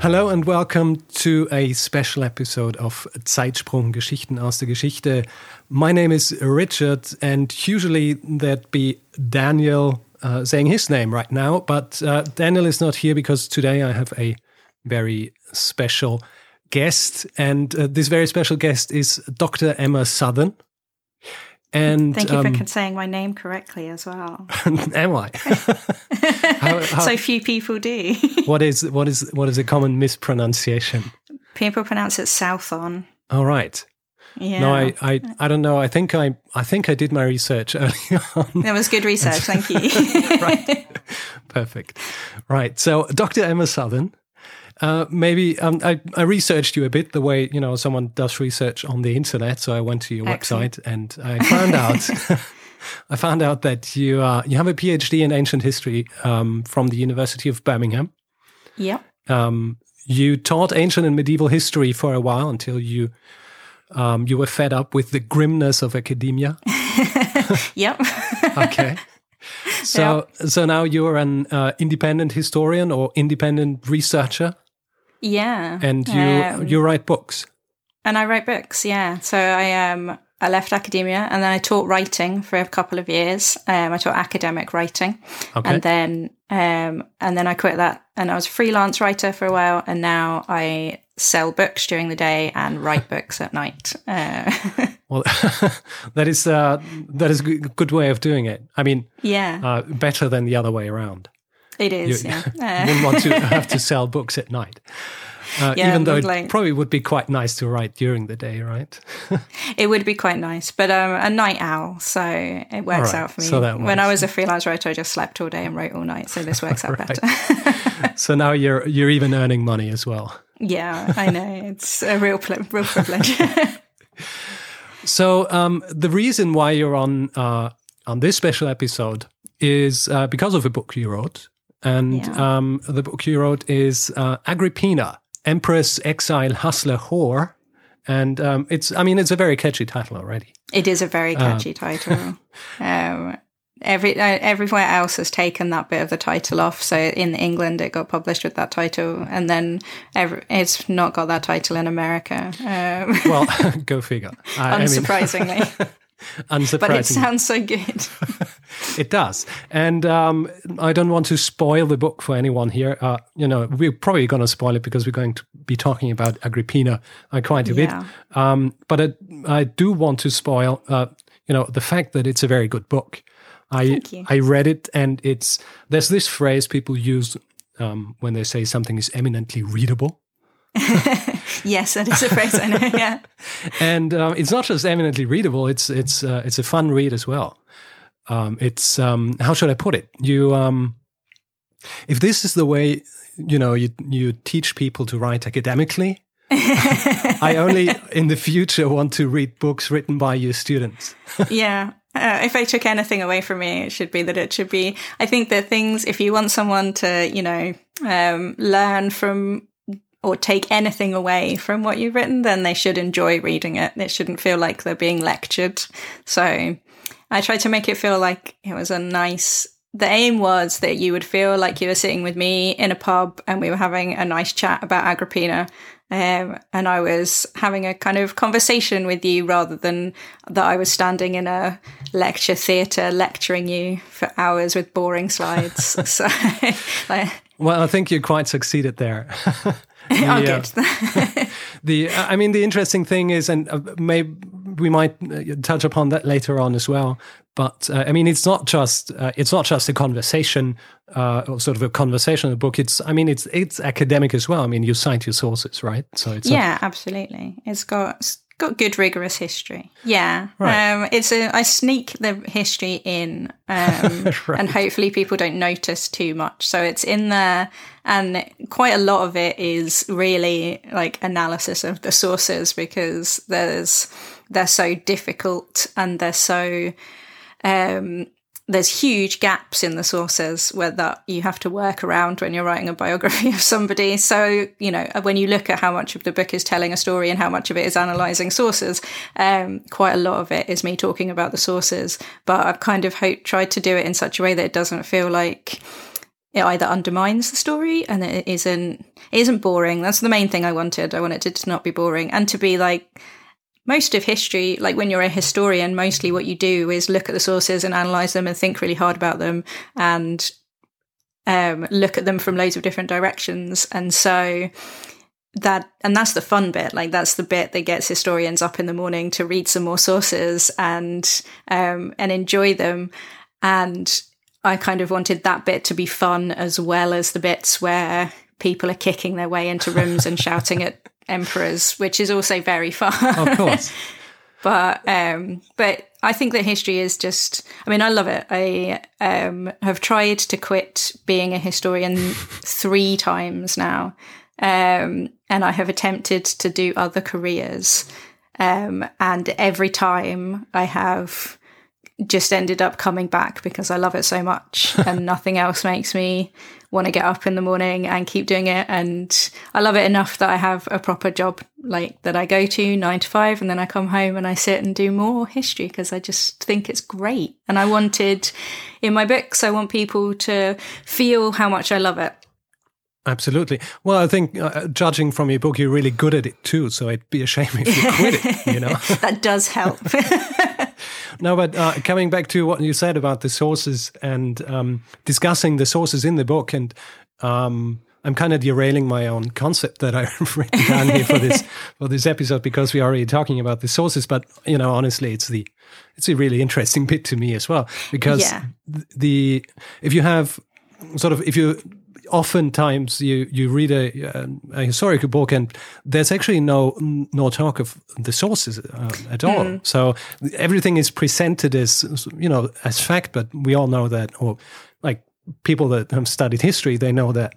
Hello and welcome to a special episode of Zeitsprung Geschichten aus der Geschichte. My name is Richard, and usually there'd be Daniel uh, saying his name right now, but uh, Daniel is not here because today I have a very special guest, and uh, this very special guest is Dr. Emma Southon. And thank you um, for saying my name correctly as well. am I? how, how, so few people do. what is what is what is a common mispronunciation? People pronounce it Southon. All right. Yeah. No, I, I, I don't know. I think I, I think I did my research early on. That was good research. Thank you. right. Perfect. Right. So, Dr. Emma Southon uh, maybe um, I, I, researched you a bit the way you know someone does research on the internet. So I went to your Excellent. website and I found out I found out that you uh, you have a PhD in ancient history um, from the University of Birmingham. Yeah. Um, you taught ancient and medieval history for a while until you um, you were fed up with the grimness of academia. yep. okay. So yep. so now you're an uh, independent historian or independent researcher. Yeah. And you um, you write books. And I write books, yeah. So I um I left academia and then I taught writing for a couple of years. Um, I taught academic writing, okay. and then um, and then I quit that and I was a freelance writer for a while, and now I sell books during the day and write books at night. Uh, well, that is uh, that is a good way of doing it. I mean, yeah, uh, better than the other way around. It is. You, yeah. wouldn't want to have to sell books at night. Uh, yeah, even though it like, probably would be quite nice to write during the day, right? it would be quite nice, but I'm um, a night owl, so it works right, out for me. So when I was a freelance writer, I just slept all day and wrote all night, so this works out better. so now you're you're even earning money as well. Yeah, I know it's a real real privilege. so um, the reason why you're on uh, on this special episode is uh, because of a book you wrote. And yeah. um, the book you wrote is uh, Agrippina, Empress, Exile, Hustler, Whore. And um, it's, I mean, it's a very catchy title already. It is a very uh, catchy title. Um, every uh, everywhere else has taken that bit of the title off. So in England, it got published with that title, and then every, it's not got that title in America. Um, well, go figure. I, unsurprisingly. I mean, unsurprisingly, but it sounds so good. it does, and um, I don't want to spoil the book for anyone here. Uh, you know, we're probably going to spoil it because we're going to be talking about Agrippina uh, quite a yeah. bit. Um, but I, I, do want to spoil, uh, you know, the fact that it's a very good book. I I read it, and it's there's this phrase people use um, when they say something is eminently readable. yes, that is a phrase I know. Yeah, and um, it's not just eminently readable; it's it's uh, it's a fun read as well. Um, it's um, how should I put it? You, um, if this is the way you know you you teach people to write academically, I only in the future want to read books written by your students. yeah. Uh, if I took anything away from me, it should be that it should be. I think the things, if you want someone to, you know, um, learn from or take anything away from what you've written, then they should enjoy reading it. It shouldn't feel like they're being lectured. So I tried to make it feel like it was a nice. The aim was that you would feel like you were sitting with me in a pub and we were having a nice chat about Agrippina. Um, and I was having a kind of conversation with you rather than that I was standing in a lecture theatre lecturing you for hours with boring slides. so, like, well, I think you quite succeeded there. the, oh, good. Uh, the, I mean, the interesting thing is, and uh, maybe we might uh, touch upon that later on as well. But uh, I mean, it's not just uh, it's not just a conversation, uh, or sort of a conversational book. It's I mean, it's it's academic as well. I mean, you cite your sources, right? So it's yeah, a- absolutely. It's got got good rigorous history. Yeah, right. um, it's a I sneak the history in, um, right. and hopefully people don't notice too much. So it's in there, and quite a lot of it is really like analysis of the sources because there's they're so difficult and they're so um, there's huge gaps in the sources where that you have to work around when you're writing a biography of somebody. So, you know, when you look at how much of the book is telling a story and how much of it is analyzing sources, um, quite a lot of it is me talking about the sources. But I've kind of hope, tried to do it in such a way that it doesn't feel like it either undermines the story and it isn't it isn't boring. That's the main thing I wanted. I wanted it to not be boring and to be like most of history, like when you're a historian, mostly what you do is look at the sources and analyze them and think really hard about them and um, look at them from loads of different directions. And so that, and that's the fun bit. Like that's the bit that gets historians up in the morning to read some more sources and um, and enjoy them. And I kind of wanted that bit to be fun as well as the bits where people are kicking their way into rooms and shouting at emperors, which is also very far. Of course. but um, but I think that history is just. I mean, I love it. I um, have tried to quit being a historian three times now, um, and I have attempted to do other careers, um, and every time I have just ended up coming back because I love it so much, and nothing else makes me want to get up in the morning and keep doing it. And I love it enough that I have a proper job like that I go to nine to five, and then I come home and I sit and do more history because I just think it's great. And I wanted in my books, I want people to feel how much I love it. Absolutely. Well, I think uh, judging from your book, you're really good at it too. So it'd be a shame if you quit it. You know, that does help. no, but uh, coming back to what you said about the sources and um, discussing the sources in the book, and um, I'm kind of derailing my own concept that I've written down here for this for this episode because we're already talking about the sources. But you know, honestly, it's the it's a really interesting bit to me as well because yeah. the if you have sort of if you oftentimes you you read a, a, historical book and there's actually no no talk of the sources uh, at all. Mm. So everything is presented as you know as fact, but we all know that, or like people that have studied history, they know that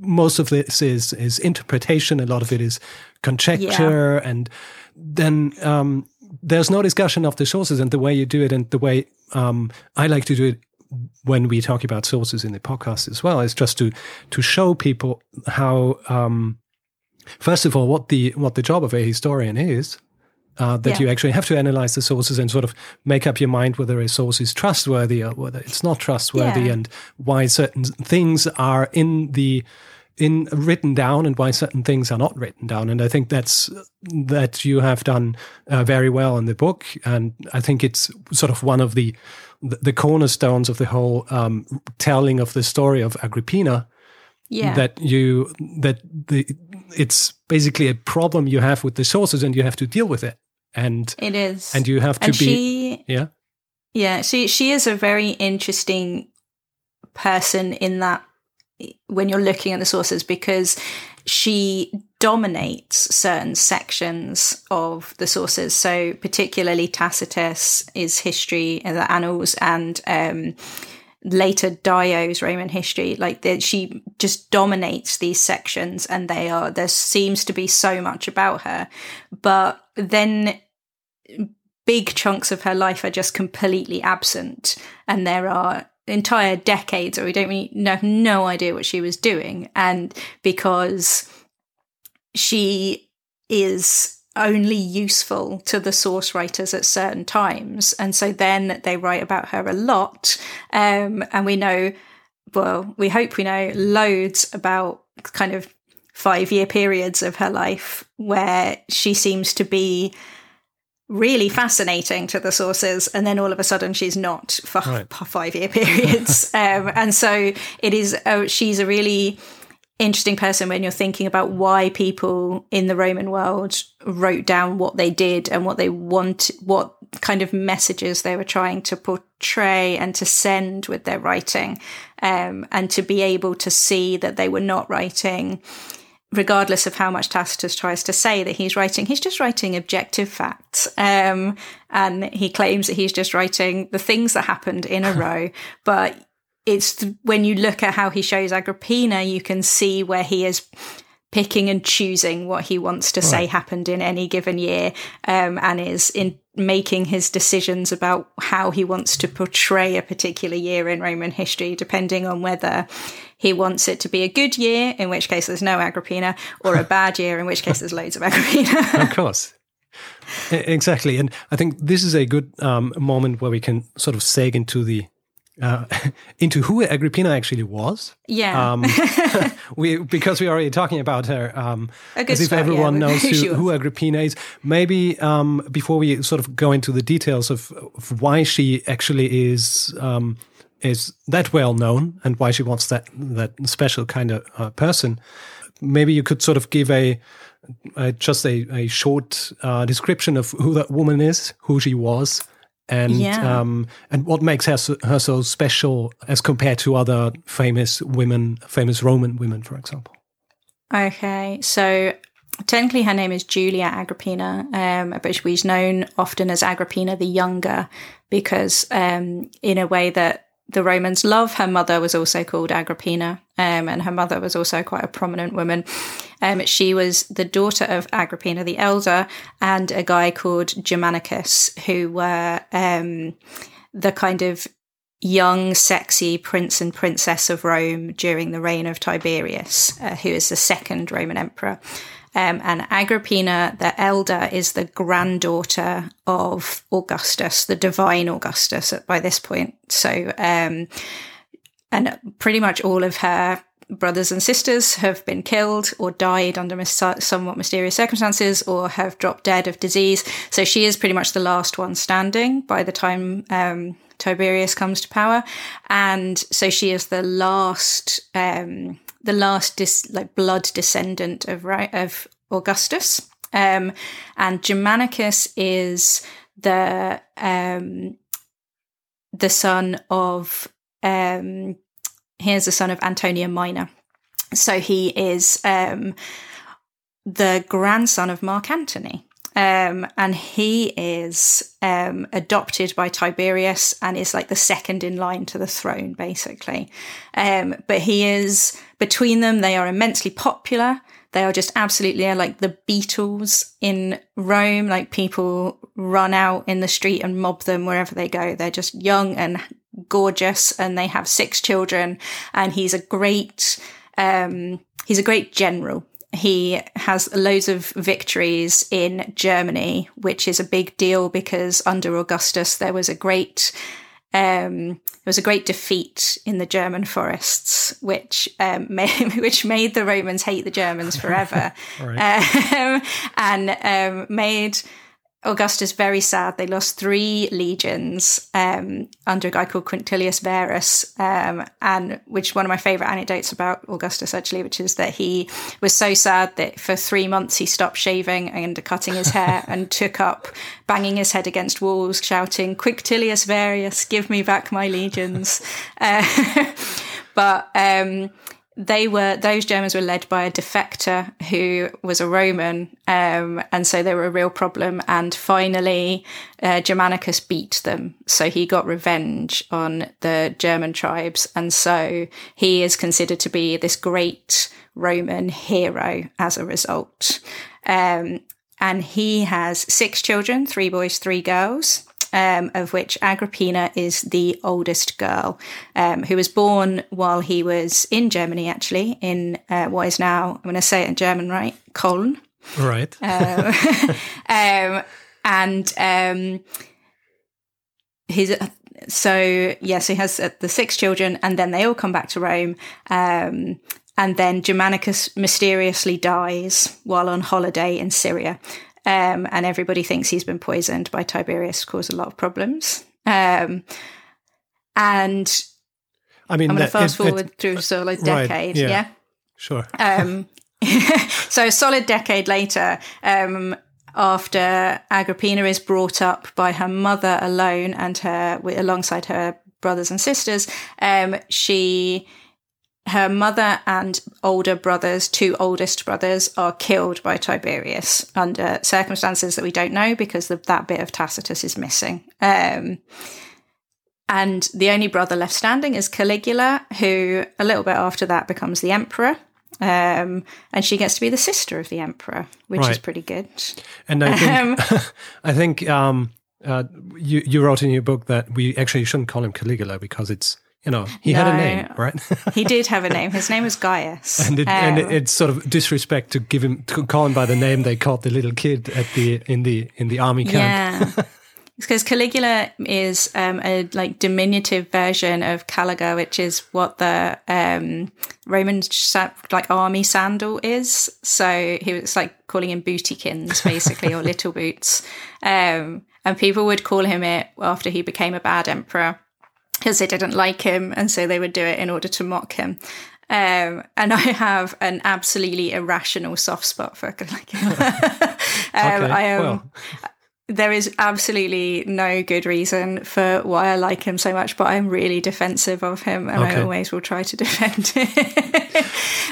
most of this is is interpretation. A lot of it is conjecture, yeah. and then um, there's no discussion of the sources and the way you do it and the way um, I like to do it when we talk about sources in the podcast as well is just to to show people how um, first of all what the what the job of a historian is uh, that yeah. you actually have to analyze the sources and sort of make up your mind whether a source is trustworthy or whether it's not trustworthy yeah. and why certain things are in the in written down and why certain things are not written down and i think that's that you have done uh, very well in the book and i think it's sort of one of the the cornerstones of the whole um, telling of the story of Agrippina. Yeah. That you that the it's basically a problem you have with the sources and you have to deal with it. And it is. And you have to and be she, Yeah. Yeah. She she is a very interesting person in that when you're looking at the sources because she dominates certain sections of the sources. So, particularly Tacitus is history, the annals, and um, later Dio's Roman history. Like the, she just dominates these sections, and they are there seems to be so much about her, but then big chunks of her life are just completely absent, and there are entire decades or we don't really have no idea what she was doing and because she is only useful to the source writers at certain times. And so then they write about her a lot. Um, and we know, well, we hope we know loads about kind of five year periods of her life where she seems to be really fascinating to the sources and then all of a sudden she's not for right. five year periods um, and so it is uh, she's a really interesting person when you're thinking about why people in the Roman world wrote down what they did and what they want, what kind of messages they were trying to portray and to send with their writing, um, and to be able to see that they were not writing regardless of how much Tacitus tries to say that he's writing, he's just writing objective facts. Um, and he claims that he's just writing the things that happened in a row. But it's th- when you look at how he shows Agrippina, you can see where he is picking and choosing what he wants to right. say happened in any given year um, and is in making his decisions about how he wants to portray a particular year in Roman history, depending on whether he wants it to be a good year, in which case there's no Agrippina, or a bad year, in which case there's loads of Agrippina. of course. Exactly. And I think this is a good um, moment where we can sort of seg into the uh, into who Agrippina actually was. Yeah. Um, we because we're already talking about her. Um, as if start, everyone yeah, knows who, who, Agrippina is. Maybe um, before we sort of go into the details of, of why she actually is um, is that well known and why she wants that that special kind of uh, person, maybe you could sort of give a. just a, a short uh, description of who that woman is, who she was, and yeah. um, and what makes her so, her so special as compared to other famous women, famous Roman women, for example. Okay, so technically her name is Julia Agrippina, um, but she's known often as Agrippina the Younger because, um, in a way that the Romans love. Her mother was also called Agrippina, um, and her mother was also quite a prominent woman. Um, she was the daughter of Agrippina the Elder and a guy called Germanicus, who were um, the kind of young, sexy prince and princess of Rome during the reign of Tiberius, uh, who is the second Roman emperor. Um, and Agrippina the elder is the granddaughter of Augustus, the divine Augustus by this point. So, um, and pretty much all of her brothers and sisters have been killed or died under mis- somewhat mysterious circumstances or have dropped dead of disease. So she is pretty much the last one standing by the time um, Tiberius comes to power. And so she is the last um, the last dis, like blood descendant of of Augustus, um, and Germanicus is the um, the son of um, here's the son of Antonia Minor. So he is um, the grandson of Mark Antony. Um, and he is um, adopted by Tiberius and is like the second in line to the throne, basically. Um, but he is between them; they are immensely popular. They are just absolutely like the Beatles in Rome. Like people run out in the street and mob them wherever they go. They're just young and gorgeous, and they have six children. And he's a great, um, he's a great general he has loads of victories in Germany, which is a big deal because under Augustus there was a great um, there was a great defeat in the German forests, which um, made, which made the Romans hate the Germans forever, um, and um, made Augustus is very sad. They lost three legions um, under a guy called Quintilius Varus, um, and which one of my favorite anecdotes about Augustus actually, which is that he was so sad that for three months he stopped shaving and cutting his hair and took up banging his head against walls, shouting "Quintilius Varus, give me back my legions." Uh, but um, they were those Germans were led by a defector who was a Roman, um, and so they were a real problem. And finally, uh, Germanicus beat them, so he got revenge on the German tribes, and so he is considered to be this great Roman hero as a result. Um, and he has six children, three boys, three girls um, of which Agrippina is the oldest girl, um, who was born while he was in Germany, actually, in uh, what is now, I'm going to say it in German, right? Cologne. Right. um, um and um, his. So yes, he has uh, the six children, and then they all come back to Rome. And then Germanicus mysteriously dies while on holiday in Syria. Um, and everybody thinks he's been poisoned by Tiberius, caused a lot of problems. Um, and I mean, I'm going to fast it, forward it, through of a decade. Right, yeah, yeah, sure. Um, so a solid decade later, um, after Agrippina is brought up by her mother alone and her alongside her brothers and sisters, um, she her mother and older brothers, two oldest brothers, are killed by Tiberius under circumstances that we don't know because the, that bit of Tacitus is missing. Um, and the only brother left standing is Caligula, who a little bit after that becomes the emperor. Um, and she gets to be the sister of the emperor, which right. is pretty good. And I think, um, I think um, uh, you you wrote in your book that we actually shouldn't call him Caligula because it's you know, he no, had a name, right? he did have a name. His name was Gaius. And, it, um, and it, it's sort of disrespect to give him to call him by the name they called the little kid at the in the in the army camp. Yeah. because Caligula is um, a like diminutive version of Caliga, which is what the um, Roman like army sandal is. So he was like calling him bootykins, basically, or little boots. Um, and people would call him it after he became a bad emperor because they didn't like him, and so they would do it in order to mock him. Um, and I have an absolutely irrational soft spot for Caligula. um, okay, I am. Well. There is absolutely no good reason for why I like him so much, but I'm really defensive of him, and okay. I always will try to defend him.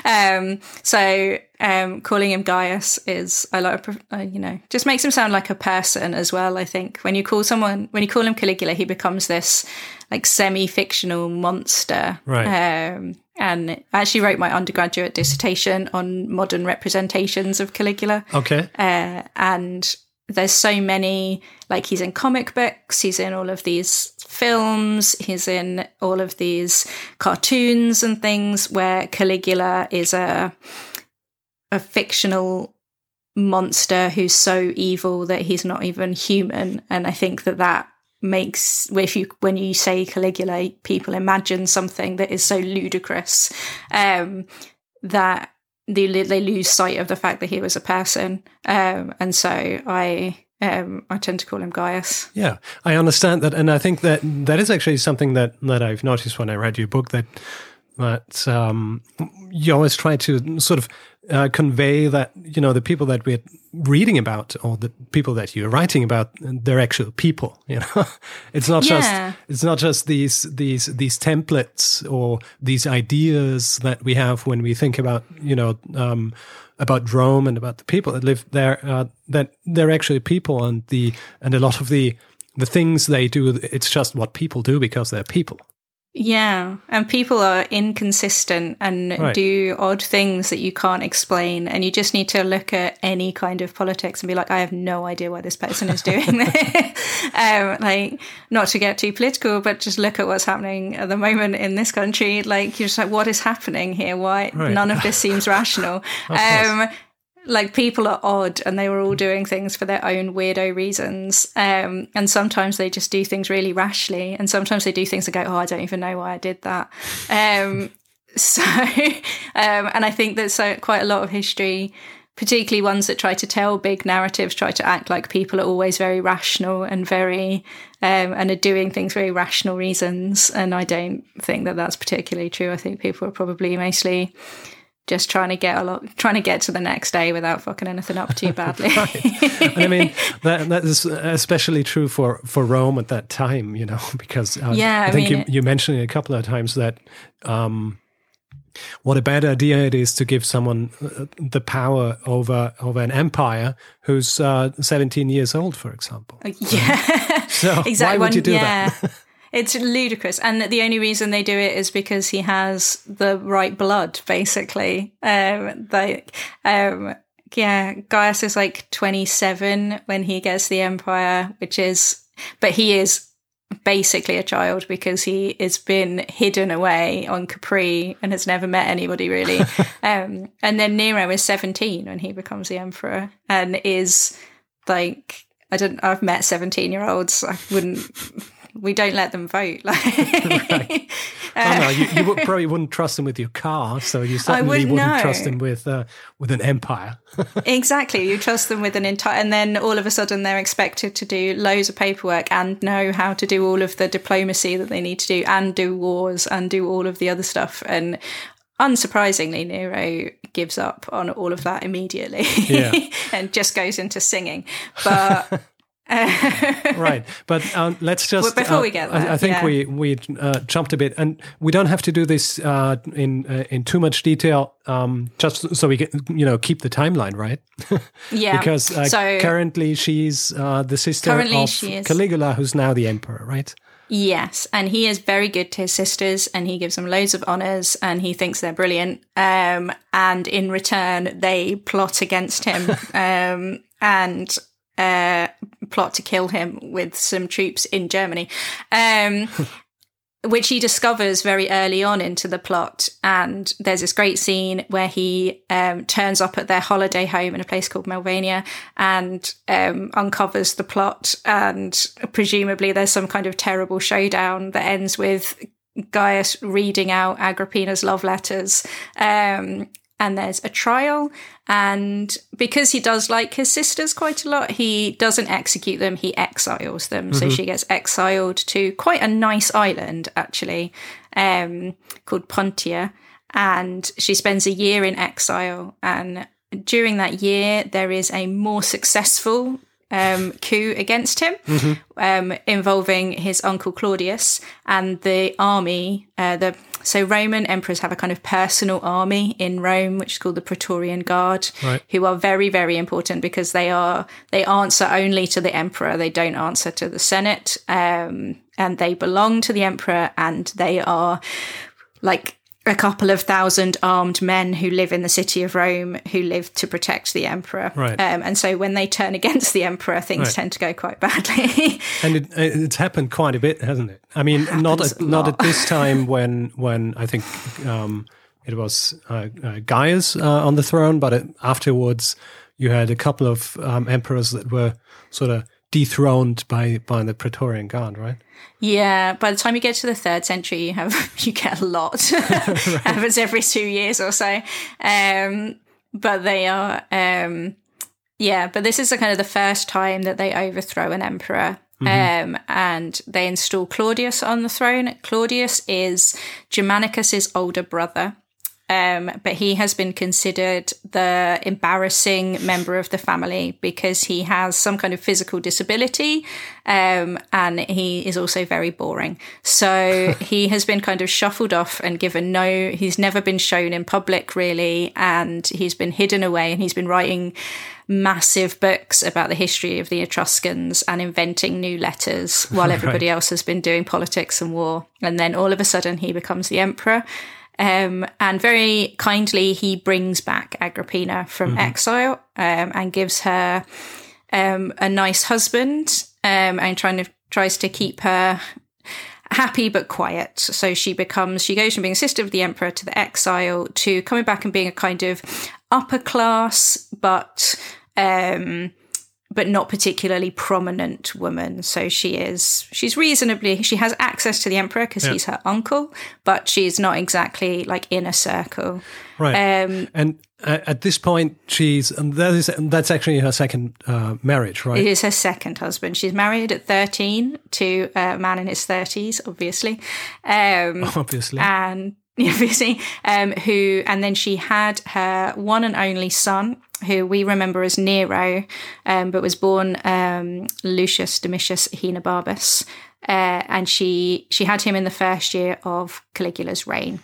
um, so um, calling him Gaius is I like uh, you know just makes him sound like a person as well. I think when you call someone when you call him Caligula, he becomes this like semi-fictional monster. Right. Um, and I actually wrote my undergraduate dissertation on modern representations of Caligula. Okay. Uh, and there's so many, like he's in comic books, he's in all of these films, he's in all of these cartoons and things where Caligula is a a fictional monster who's so evil that he's not even human. And I think that that makes if you when you say Caligula, people imagine something that is so ludicrous um, that they they lose sight of the fact that he was a person, um, and so I. Um, I tend to call him Gaius. Yeah, I understand that, and I think that that is actually something that that I've noticed when I read your book that that um, you always try to sort of uh, convey that you know the people that we're reading about or the people that you're writing about they're actual people you know it's not yeah. just it's not just these these these templates or these ideas that we have when we think about you know um, about Rome and about the people that live there uh, that they're actually people and the and a lot of the the things they do it's just what people do because they're people yeah, and people are inconsistent and right. do odd things that you can't explain, and you just need to look at any kind of politics and be like, I have no idea why this person is doing this. um, like, not to get too political, but just look at what's happening at the moment in this country. Like, you're just like, what is happening here? Why right. none of this seems rational? um, like people are odd and they were all doing things for their own weirdo reasons. Um, and sometimes they just do things really rashly and sometimes they do things and go oh i don't even know why i did that. Um, so um, and i think that so quite a lot of history particularly ones that try to tell big narratives try to act like people are always very rational and very um, and are doing things very rational reasons. And i don't think that that's particularly true. I think people are probably mostly just trying to get a lot, trying to get to the next day without fucking anything up too badly. I mean, that that is especially true for for Rome at that time, you know, because uh, yeah, I, I think mean, you, you mentioned it a couple of times that. Um, what a bad idea it is to give someone uh, the power over over an empire who's uh, 17 years old, for example. Yeah, so exactly. Why would you do yeah. that? It's ludicrous. And the only reason they do it is because he has the right blood, basically. Um, like, um, yeah, Gaius is like 27 when he gets the Empire, which is, but he is basically a child because he has been hidden away on Capri and has never met anybody really. um, and then Nero is 17 when he becomes the emperor and is like, I don't, I've met 17 year olds. I wouldn't we don't let them vote. Like, right. uh, no, you, you would, probably wouldn't trust them with your car, so you certainly would wouldn't know. trust them with uh, with an empire. exactly, you trust them with an entire, and then all of a sudden they're expected to do loads of paperwork and know how to do all of the diplomacy that they need to do, and do wars and do all of the other stuff. And unsurprisingly, Nero gives up on all of that immediately yeah. and just goes into singing. But right, but um, let's just well, before uh, we get there, I, I think yeah. we we uh, jumped a bit, and we don't have to do this uh, in uh, in too much detail, um, just so we can you know keep the timeline right. yeah, because uh, so currently she's uh, the sister of Caligula, who's now the emperor, right? Yes, and he is very good to his sisters, and he gives them loads of honors, and he thinks they're brilliant. Um, and in return, they plot against him, um, and uh, plot to kill him with some troops in Germany. Um, which he discovers very early on into the plot. And there's this great scene where he um, turns up at their holiday home in a place called Mevania and um, uncovers the plot. And presumably there's some kind of terrible showdown that ends with Gaius reading out Agrippina's love letters. Um, and there's a trial. And because he does like his sisters quite a lot, he doesn't execute them, he exiles them. Mm-hmm. So she gets exiled to quite a nice island, actually, um, called Pontia. And she spends a year in exile. And during that year, there is a more successful um, coup against him, mm-hmm. um, involving his uncle Claudius and the army. Uh, the so Roman emperors have a kind of personal army in Rome, which is called the Praetorian Guard, right. who are very very important because they are they answer only to the emperor. They don't answer to the Senate, um, and they belong to the emperor, and they are like a couple of thousand armed men who live in the city of Rome who live to protect the emperor. Right. Um, and so when they turn against the emperor, things right. tend to go quite badly. and it, it's happened quite a bit, hasn't it? I mean, it not at, not at this time when when I think um, it was uh, uh, Gaius uh, on the throne, but it, afterwards you had a couple of um, emperors that were sort of dethroned by by the Praetorian Guard, right? Yeah, by the time you get to the third century, you have you get a lot. Happens every two years or so. Um, but they are, um, yeah. But this is the, kind of the first time that they overthrow an emperor. Mm-hmm. Um, and they install Claudius on the throne. Claudius is Germanicus's older brother. Um, but he has been considered the embarrassing member of the family because he has some kind of physical disability um, and he is also very boring. So he has been kind of shuffled off and given no, he's never been shown in public really, and he's been hidden away and he's been writing massive books about the history of the Etruscans and inventing new letters while everybody right. else has been doing politics and war. And then all of a sudden he becomes the emperor. Um, and very kindly, he brings back Agrippina from mm-hmm. exile um, and gives her um, a nice husband um, and trying to tries to keep her happy but quiet. So she becomes she goes from being a sister of the emperor to the exile to coming back and being a kind of upper class but um, but not particularly prominent woman. So she is, she's reasonably, she has access to the emperor because yeah. he's her uncle, but she's not exactly like in a circle. Right. Um, and uh, at this point, she's, and that is, that's actually her second uh, marriage, right? It is her second husband. She's married at 13 to a man in his 30s, obviously. Um, obviously. And obviously, um, who, and then she had her one and only son, who we remember as Nero, um, but was born um, Lucius Domitius Ahenobarbus, uh, and she she had him in the first year of Caligula's reign.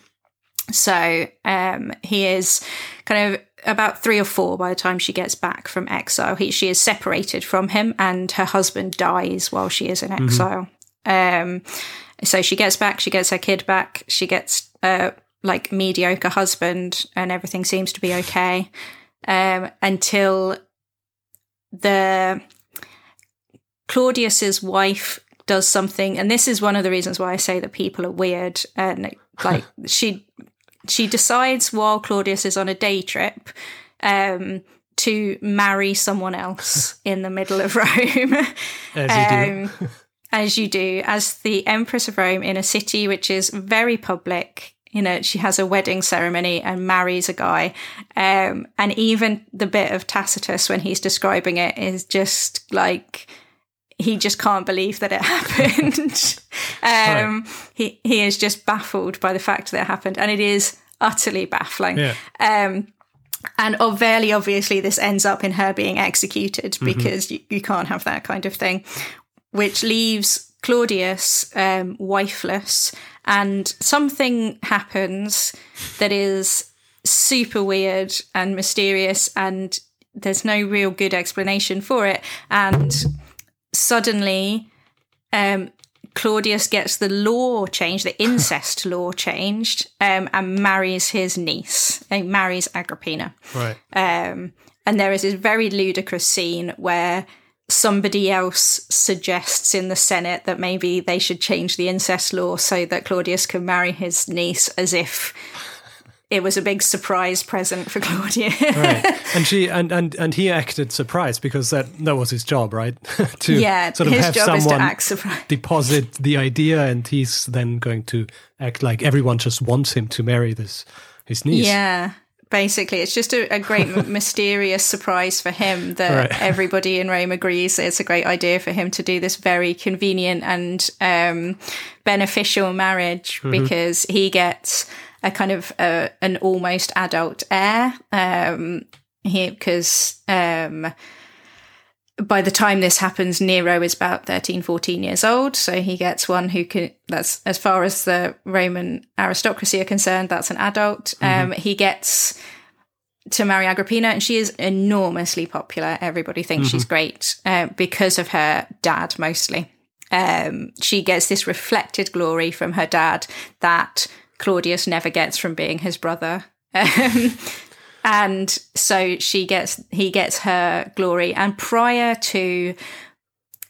So um, he is kind of about three or four by the time she gets back from exile. He, she is separated from him, and her husband dies while she is in mm-hmm. exile. Mm-hmm. so she gets back, she gets her kid back, she gets uh, like mediocre husband, and everything seems to be okay um, until the Claudius's wife does something, and this is one of the reasons why I say that people are weird. And like she she decides while Claudius is on a day trip um, to marry someone else in the middle of Rome. As you do. Um, as you do, as the Empress of Rome in a city which is very public you know, she has a wedding ceremony and marries a guy. Um, and even the bit of Tacitus when he's describing it is just like, he just can't believe that it happened. um, right. he, he is just baffled by the fact that it happened. And it is utterly baffling. Yeah. Um, and oh, very obviously, this ends up in her being executed mm-hmm. because you, you can't have that kind of thing, which leaves Claudius um, wifeless. And something happens that is super weird and mysterious, and there's no real good explanation for it. And suddenly, um, Claudius gets the law changed, the incest law changed, um, and marries his niece. He marries Agrippina. Right. Um, and there is this very ludicrous scene where somebody else suggests in the Senate that maybe they should change the incest law so that Claudius can marry his niece as if it was a big surprise present for Claudia. right. And she and, and and he acted surprised because that that was his job, right? to yeah, sort of his have job someone is to act surprised. deposit the idea and he's then going to act like everyone just wants him to marry this his niece. Yeah. Basically, it's just a, a great mysterious surprise for him that right. everybody in Rome agrees it's a great idea for him to do this very convenient and um, beneficial marriage mm-hmm. because he gets a kind of uh, an almost adult heir. Um, because um, by the time this happens, Nero is about 13, 14 years old. So he gets one who can, that's as far as the Roman aristocracy are concerned, that's an adult. Mm-hmm. Um, he gets to marry Agrippina, and she is enormously popular. Everybody thinks mm-hmm. she's great uh, because of her dad, mostly. Um, she gets this reflected glory from her dad that Claudius never gets from being his brother. Um, and so she gets he gets her glory. And prior to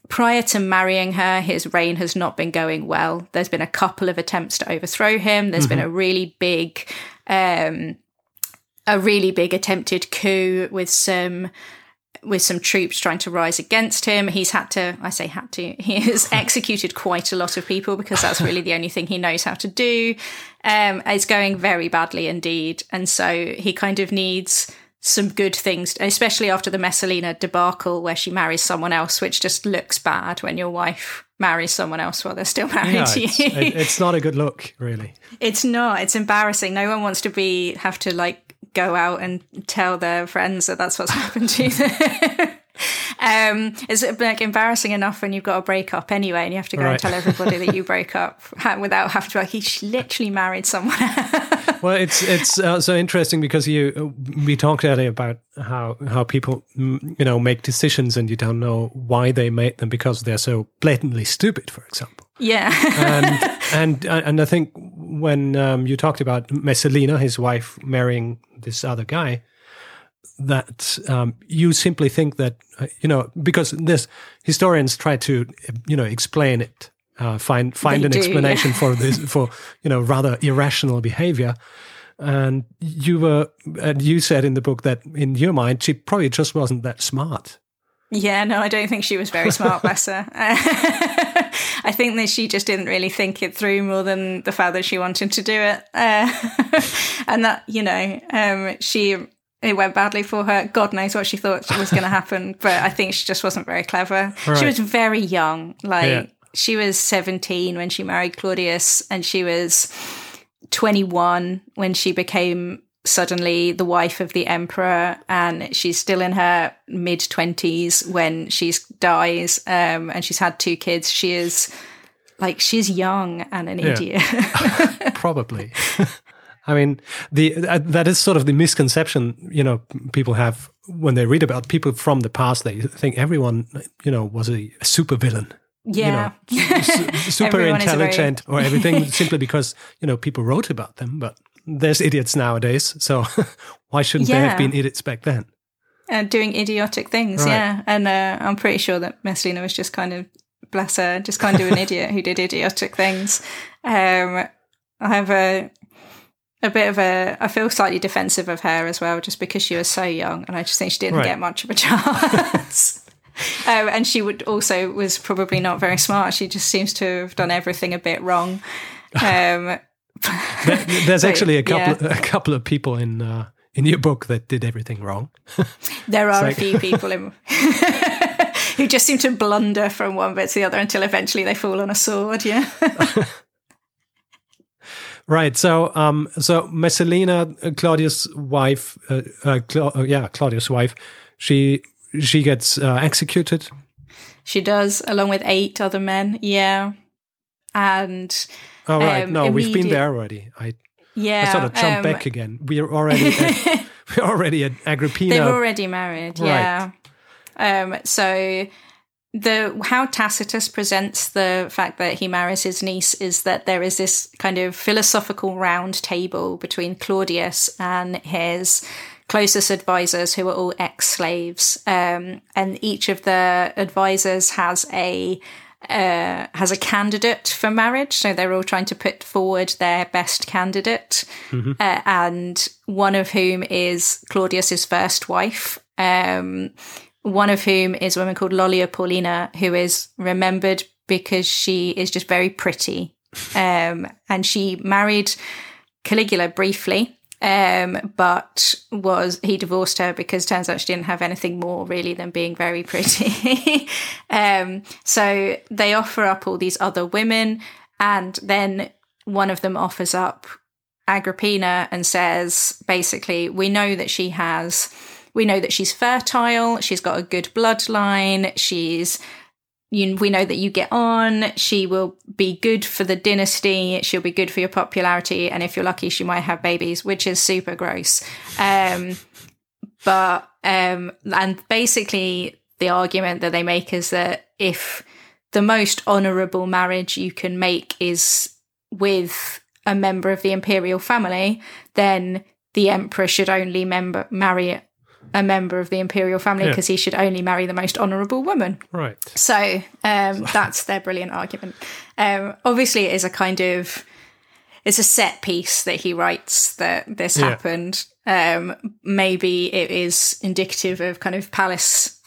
prior to marrying her his reign has not been going well. There's been a couple of attempts to overthrow him. There's mm-hmm. been a really big um a really big attempted coup with some with some troops trying to rise against him. He's had to, I say had to, he has executed quite a lot of people because that's really the only thing he knows how to do. Um, it's going very badly indeed. And so he kind of needs some good things, especially after the Messalina debacle where she marries someone else, which just looks bad when your wife marries someone else while they're still married to you. It's, it's not a good look, really. It's not. It's embarrassing. No one wants to be have to like go out and tell their friends that that's what's happened to them. um, it's like embarrassing enough when you've got a breakup anyway, and you have to go right. and tell everybody that you broke up without having to like he literally married someone. well, it's it's uh, so interesting because you we talked earlier about how how people you know make decisions and you don't know why they made them because they're so blatantly stupid, for example. Yeah, and and and I think when um, you talked about Messalina, his wife marrying this other guy, that um, you simply think that uh, you know because this historians try to you know explain it, uh, find find they an do, explanation yeah. for this for you know rather irrational behavior. And you were, and you said in the book that in your mind she probably just wasn't that smart. Yeah, no, I don't think she was very smart, bless her. I think that she just didn't really think it through more than the fact that she wanted to do it. Uh, and that, you know, um, she it went badly for her. God knows what she thought was going to happen, but I think she just wasn't very clever. Right. She was very young. Like yeah. she was 17 when she married Claudius and she was 21 when she became suddenly the wife of the emperor and she's still in her mid 20s when she dies um, and she's had two kids she is like she's young and an yeah. idiot probably I mean, the uh, that is sort of the misconception you know people have when they read about people from the past. They think everyone you know was a, super villain. Yeah, you know, su- super intelligent very... or everything simply because you know people wrote about them. But there's idiots nowadays, so why shouldn't yeah. there have been idiots back then? Uh, doing idiotic things, right. yeah. And uh, I'm pretty sure that Messalina was just kind of bless her, just kind of an idiot who did idiotic things. Um, I have a a bit of a I feel slightly defensive of her as well, just because she was so young, and I just think she didn't right. get much of a chance. um, and she would also was probably not very smart. She just seems to have done everything a bit wrong. Um, there's actually a couple yeah. a couple of people in uh, in your book that did everything wrong. there are like... a few people in, who just seem to blunder from one bit to the other until eventually they fall on a sword. Yeah. Right. So, um, so Messalina, uh, Claudius' wife, uh, uh, Cla- uh, yeah, Claudius' wife, she she gets uh, executed. She does, along with eight other men. Yeah, and oh right, um, no, we've been there already. I yeah, I sort of jump um, back again. We're already at, we're already at Agrippina. They're already married. Right. Yeah. Um. So the how Tacitus presents the fact that he marries his niece is that there is this kind of philosophical round table between Claudius and his closest advisors who are all ex-slaves um, and each of the advisors has a uh, has a candidate for marriage so they're all trying to put forward their best candidate mm-hmm. uh, and one of whom is claudius's first wife um, one of whom is a woman called Lollia Paulina, who is remembered because she is just very pretty. Um, and she married Caligula briefly, um, but was he divorced her because turns out she didn't have anything more really than being very pretty. um, so they offer up all these other women, and then one of them offers up Agrippina and says, basically, we know that she has we know that she's fertile, she's got a good bloodline, she's you, we know that you get on. She will be good for the dynasty. She'll be good for your popularity. And if you're lucky, she might have babies, which is super gross. Um, but, um, and basically the argument that they make is that if the most honorable marriage you can make is with a member of the imperial family, then the emperor should only member, marry a member of the imperial family because yeah. he should only marry the most honourable woman. Right. So um, that's their brilliant argument. Um, obviously, it is a kind of it's a set piece that he writes that this yeah. happened. Um, maybe it is indicative of kind of palace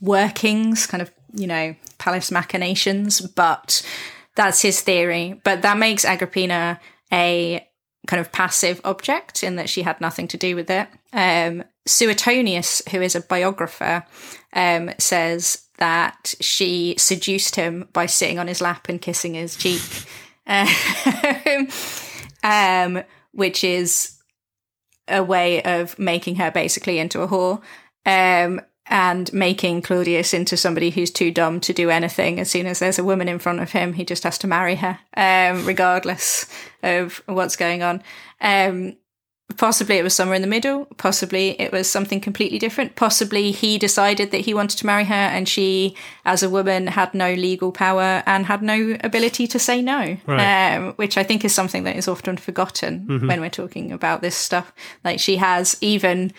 workings, kind of you know palace machinations, but that's his theory. But that makes Agrippina a kind of passive object in that she had nothing to do with it. Um, Suetonius, who is a biographer, um, says that she seduced him by sitting on his lap and kissing his cheek, um, which is a way of making her basically into a whore. And making Claudius into somebody who's too dumb to do anything. As soon as there's a woman in front of him, he just has to marry her, um, regardless of what's going on. Um, possibly it was somewhere in the middle. Possibly it was something completely different. Possibly he decided that he wanted to marry her and she, as a woman, had no legal power and had no ability to say no, right. um, which I think is something that is often forgotten mm-hmm. when we're talking about this stuff. Like she has even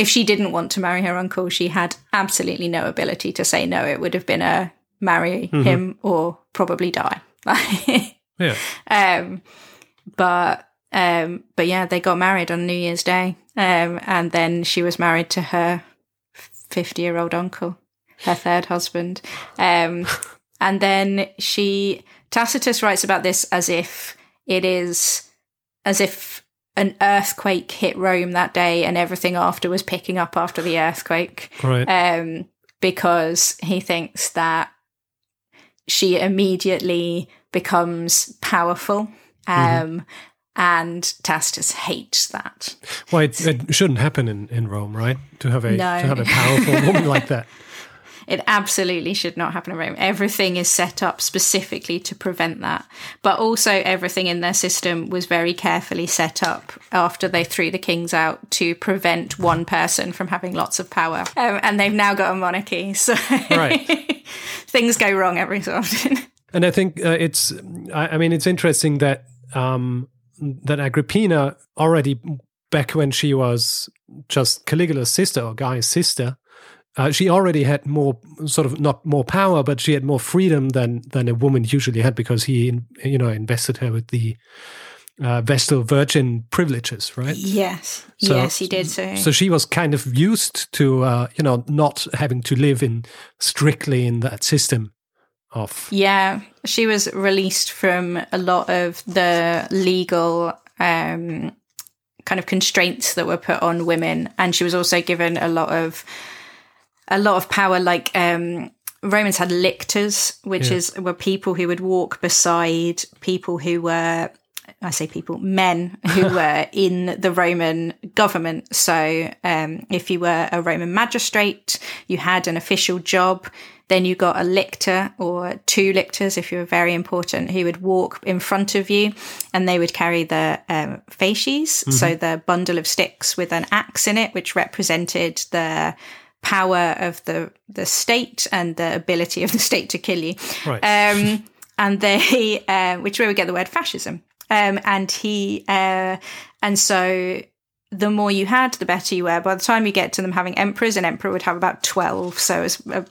if she didn't want to marry her uncle, she had absolutely no ability to say no. It would have been a marry mm-hmm. him or probably die. yeah. Um, but um, but yeah, they got married on New Year's Day, um, and then she was married to her fifty-year-old uncle, her third husband, um, and then she Tacitus writes about this as if it is as if an earthquake hit Rome that day and everything after was picking up after the earthquake. Right. Um, because he thinks that she immediately becomes powerful. Um, mm-hmm. And Tacitus hates that. Well, it, it, shouldn't happen in, in Rome, right? To have a no. to have a powerful woman like that. It absolutely should not happen in Rome. Everything is set up specifically to prevent that. But also, everything in their system was very carefully set up after they threw the kings out to prevent one person from having lots of power. Um, and they've now got a monarchy. So right. things go wrong every so often. And I think uh, it's, I, I, mean, it's interesting that um, that Agrippina already back when she was just Caligula's sister or Gaius' sister, uh, she already had more sort of not more power, but she had more freedom than than a woman usually had because he, you know, invested her with the uh, Vestal Virgin privileges, right? Yes, so, yes, he did. So, so she was kind of used to, uh, you know, not having to live in strictly in that system of. Yeah, she was released from a lot of the legal um, kind of constraints that were put on women, and she was also given a lot of a lot of power, like um, Romans had lictors, which yeah. is were people who would walk beside people who were I say people, men who were in the Roman government. So, um, if you were a Roman magistrate, you had an official job. Then you got a lictor or two lictors, if you were very important, who would walk in front of you and they would carry the um, fasces, mm-hmm. so the bundle of sticks with an axe in it, which represented the power of the the state and the ability of the state to kill you. Right. Um, and they, uh, which where we get the word fascism. Um, and he, uh, and so the more you had, the better you were. By the time you get to them having emperors, an emperor would have about 12. So it was a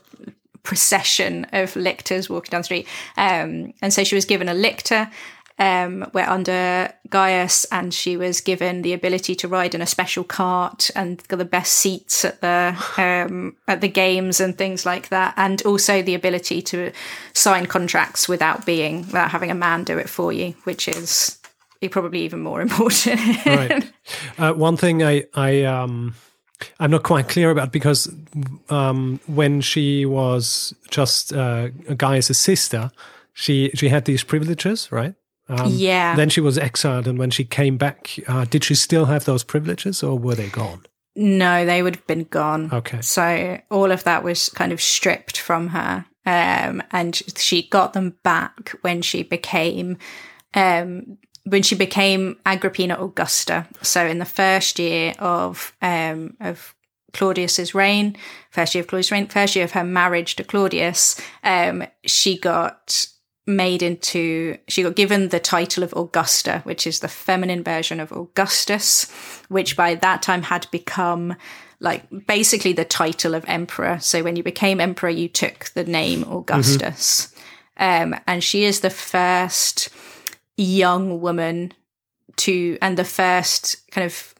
procession of lictors walking down the street. Um, and so she was given a lictor. Um, where under Gaius, and she was given the ability to ride in a special cart and got the best seats at the um, at the games and things like that, and also the ability to sign contracts without being without having a man do it for you, which is probably even more important. right. Uh, one thing I I um I'm not quite clear about because um, when she was just uh, Gaius' sister, she she had these privileges, right? Um, yeah. Then she was exiled, and when she came back, uh, did she still have those privileges, or were they gone? No, they would have been gone. Okay. So all of that was kind of stripped from her, um, and she got them back when she became um, when she became Agrippina Augusta. So in the first year of um, of Claudius's reign, first year of Claudius' reign, first year of her marriage to Claudius, um, she got made into she got given the title of Augusta, which is the feminine version of Augustus, which by that time had become like basically the title of emperor. So when you became emperor, you took the name Augustus. Mm-hmm. Um, and she is the first young woman to, and the first kind of,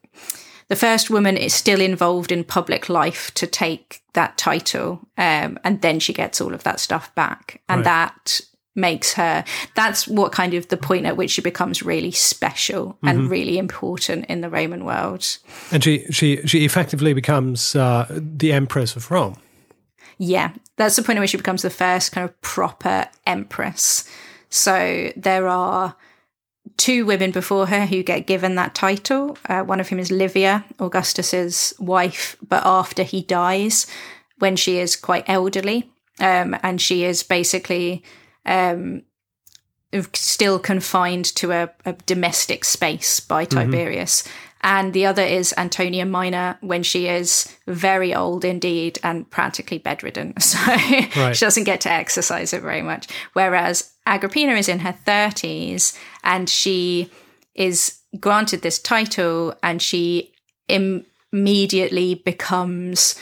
the first woman is still involved in public life to take that title. Um, and then she gets all of that stuff back. And right. that makes her that's what kind of the point at which she becomes really special and mm-hmm. really important in the roman world and she she she effectively becomes uh, the empress of rome yeah that's the point at which she becomes the first kind of proper empress so there are two women before her who get given that title. Uh, one of whom is Livia, Augustus's wife, but after he dies, when she is quite elderly, um, and she is basically um, still confined to a, a domestic space by mm-hmm. Tiberius. Mm-hmm and the other is Antonia Minor when she is very old indeed and practically bedridden. So right. she doesn't get to exercise it very much. Whereas Agrippina is in her 30s and she is granted this title and she Im- immediately becomes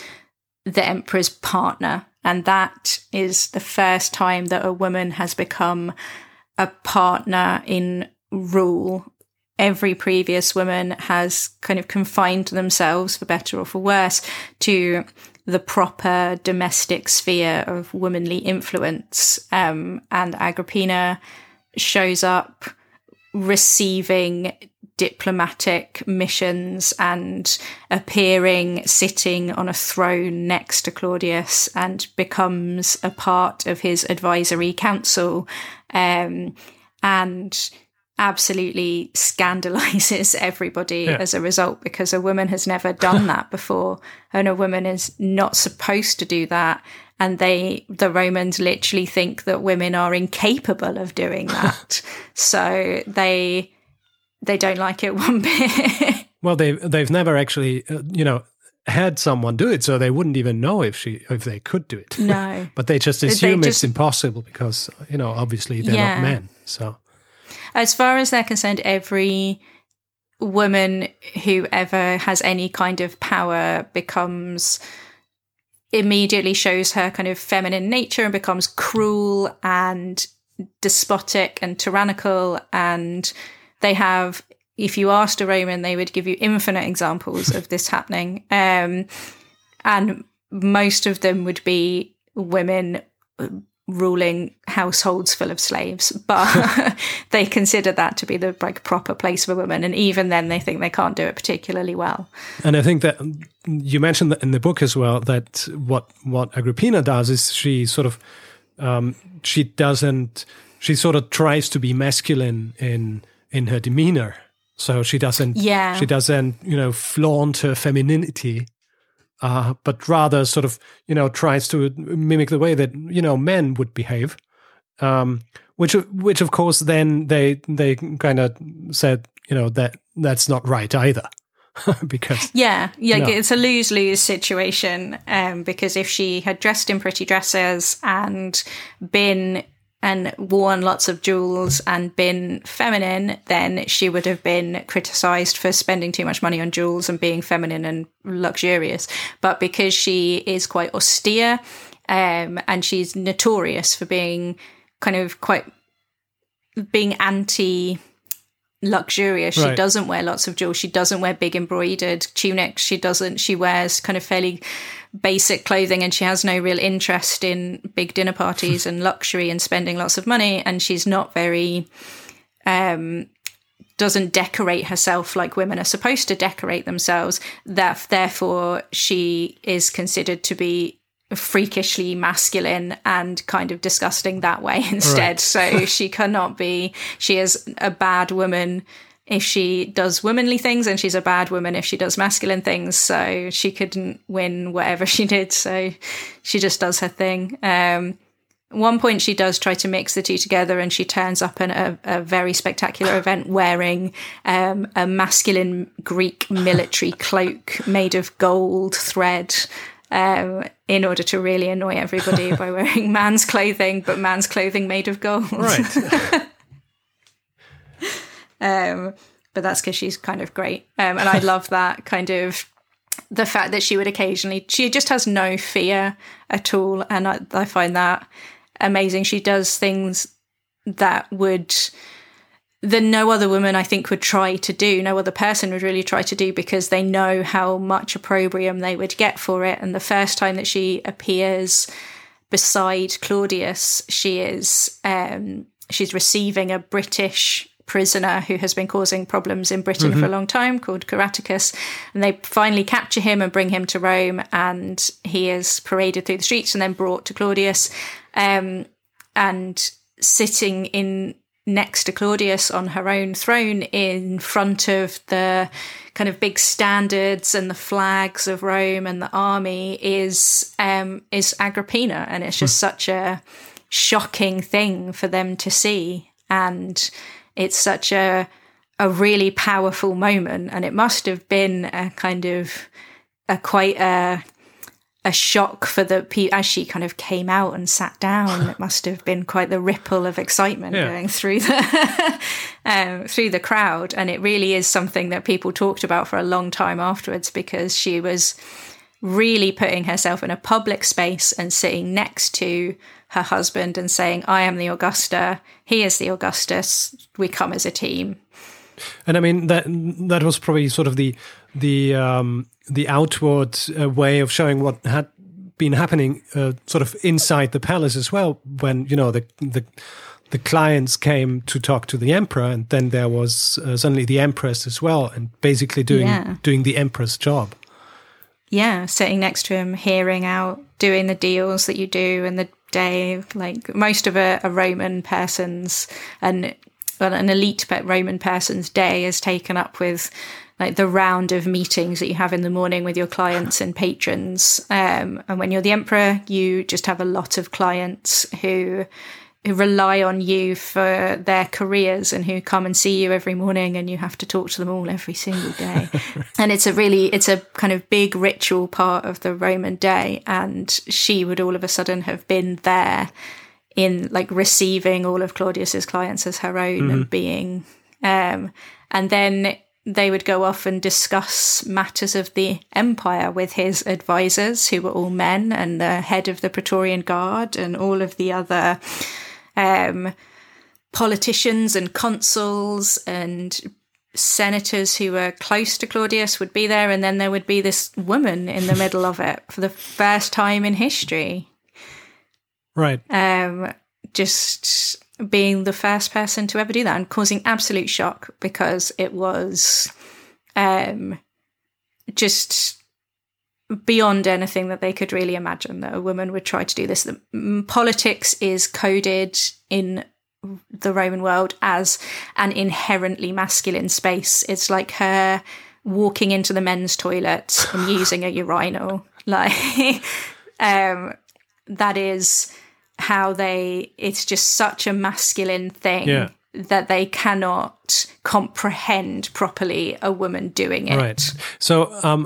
the emperor's partner. And that is the first time that a woman has become a partner in rule every previous woman has kind of confined themselves, for better or for worse, to the proper domestic sphere of womanly influence. Um, and Agrippina shows up receiving diplomatic missions and appearing sitting on a throne next to Claudius and becomes a part of his advisory council. Um, and absolutely scandalizes everybody yeah. as a result because a woman has never done that before and a woman is not supposed to do that and they the romans literally think that women are incapable of doing that so they they don't like it one bit. Well they they've never actually uh, you know had someone do it so they wouldn't even know if she if they could do it. No. But they just assume they just, it's impossible because you know obviously they're yeah. not men so. As far as they're concerned, every woman who ever has any kind of power becomes immediately shows her kind of feminine nature and becomes cruel and despotic and tyrannical and they have if you asked a roman they would give you infinite examples of this happening um, and most of them would be women ruling households full of slaves, but they consider that to be the like proper place for women, and even then, they think they can't do it particularly well. And I think that you mentioned that in the book as well that what what Agrippina does is she sort of um, she doesn't she sort of tries to be masculine in in her demeanor, so she doesn't yeah she doesn't you know flaunt her femininity uh, but rather sort of you know tries to mimic the way that you know men would behave, um, which which of course then they they kind of said you know that that's not right either. because yeah yeah no. it's a lose-lose situation um, because if she had dressed in pretty dresses and been and worn lots of jewels and been feminine, then she would have been criticized for spending too much money on jewels and being feminine and luxurious. But because she is quite austere um, and she's notorious for being kind of quite being anti luxurious. Right. She doesn't wear lots of jewels. She doesn't wear big embroidered tunics. She doesn't. She wears kind of fairly basic clothing and she has no real interest in big dinner parties and luxury and spending lots of money. And she's not very um doesn't decorate herself like women are supposed to decorate themselves. That therefore she is considered to be freakishly masculine and kind of disgusting that way instead. Right. so she cannot be she is a bad woman if she does womanly things and she's a bad woman if she does masculine things. So she couldn't win whatever she did. So she just does her thing. Um, one point she does try to mix the two together and she turns up in a, a very spectacular event wearing um, a masculine Greek military cloak made of gold thread um, in order to really annoy everybody by wearing man's clothing, but man's clothing made of gold. Right. Um, but that's because she's kind of great. Um, and I love that kind of the fact that she would occasionally, she just has no fear at all. And I, I find that amazing. She does things that would, that no other woman I think would try to do, no other person would really try to do because they know how much opprobrium they would get for it. And the first time that she appears beside Claudius, she is um, she's receiving a British prisoner who has been causing problems in Britain mm-hmm. for a long time called Caratacus. And they finally capture him and bring him to Rome, and he is paraded through the streets and then brought to Claudius. Um, and sitting in next to Claudius on her own throne in front of the kind of big standards and the flags of Rome and the army is um, is Agrippina, and it's just hmm. such a shocking thing for them to see. And it's such a a really powerful moment, and it must have been a kind of a quite a a shock for the people as she kind of came out and sat down. it must have been quite the ripple of excitement yeah. going through the um, through the crowd, and it really is something that people talked about for a long time afterwards because she was really putting herself in a public space and sitting next to her husband and saying, I am the Augusta, he is the Augustus, we come as a team. And I mean that that was probably sort of the the um, the outward uh, way of showing what had been happening, uh, sort of inside the palace as well. When you know the the the clients came to talk to the emperor, and then there was uh, suddenly the empress as well, and basically doing yeah. doing the emperor's job. Yeah, sitting next to him, hearing out, doing the deals that you do, and the day. Like most of a, a Roman person's and well, an elite Roman person's day is taken up with like the round of meetings that you have in the morning with your clients and patrons. Um, and when you're the emperor, you just have a lot of clients who who rely on you for their careers and who come and see you every morning and you have to talk to them all every single day and it's a really it's a kind of big ritual part of the roman day and she would all of a sudden have been there in like receiving all of claudius's clients as her own mm-hmm. and being um and then they would go off and discuss matters of the empire with his advisors, who were all men, and the head of the Praetorian Guard, and all of the other um, politicians and consuls and senators who were close to Claudius would be there, and then there would be this woman in the middle of it for the first time in history. Right. Um, just being the first person to ever do that and causing absolute shock because it was um, just beyond anything that they could really imagine that a woman would try to do this. The, mm, politics is coded in the Roman world as an inherently masculine space. It's like her walking into the men's toilet and using a urinal. Like, um, that is how they, it's just such a masculine thing. Yeah that they cannot comprehend properly a woman doing it. Right. So, um,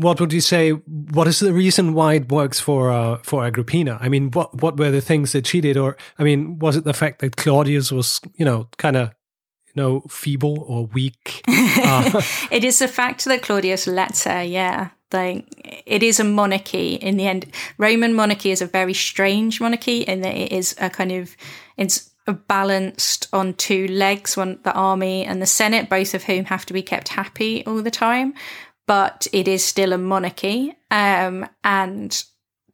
what would you say? What is the reason why it works for uh, for Agrippina? I mean, what what were the things that she did, or I mean, was it the fact that Claudius was, you know, kind of you know, feeble or weak. Uh, it is the fact that Claudius lets her, yeah. Like it is a monarchy in the end. Roman monarchy is a very strange monarchy in that it is a kind of it's balanced on two legs, one the army and the senate, both of whom have to be kept happy all the time. But it is still a monarchy, um, and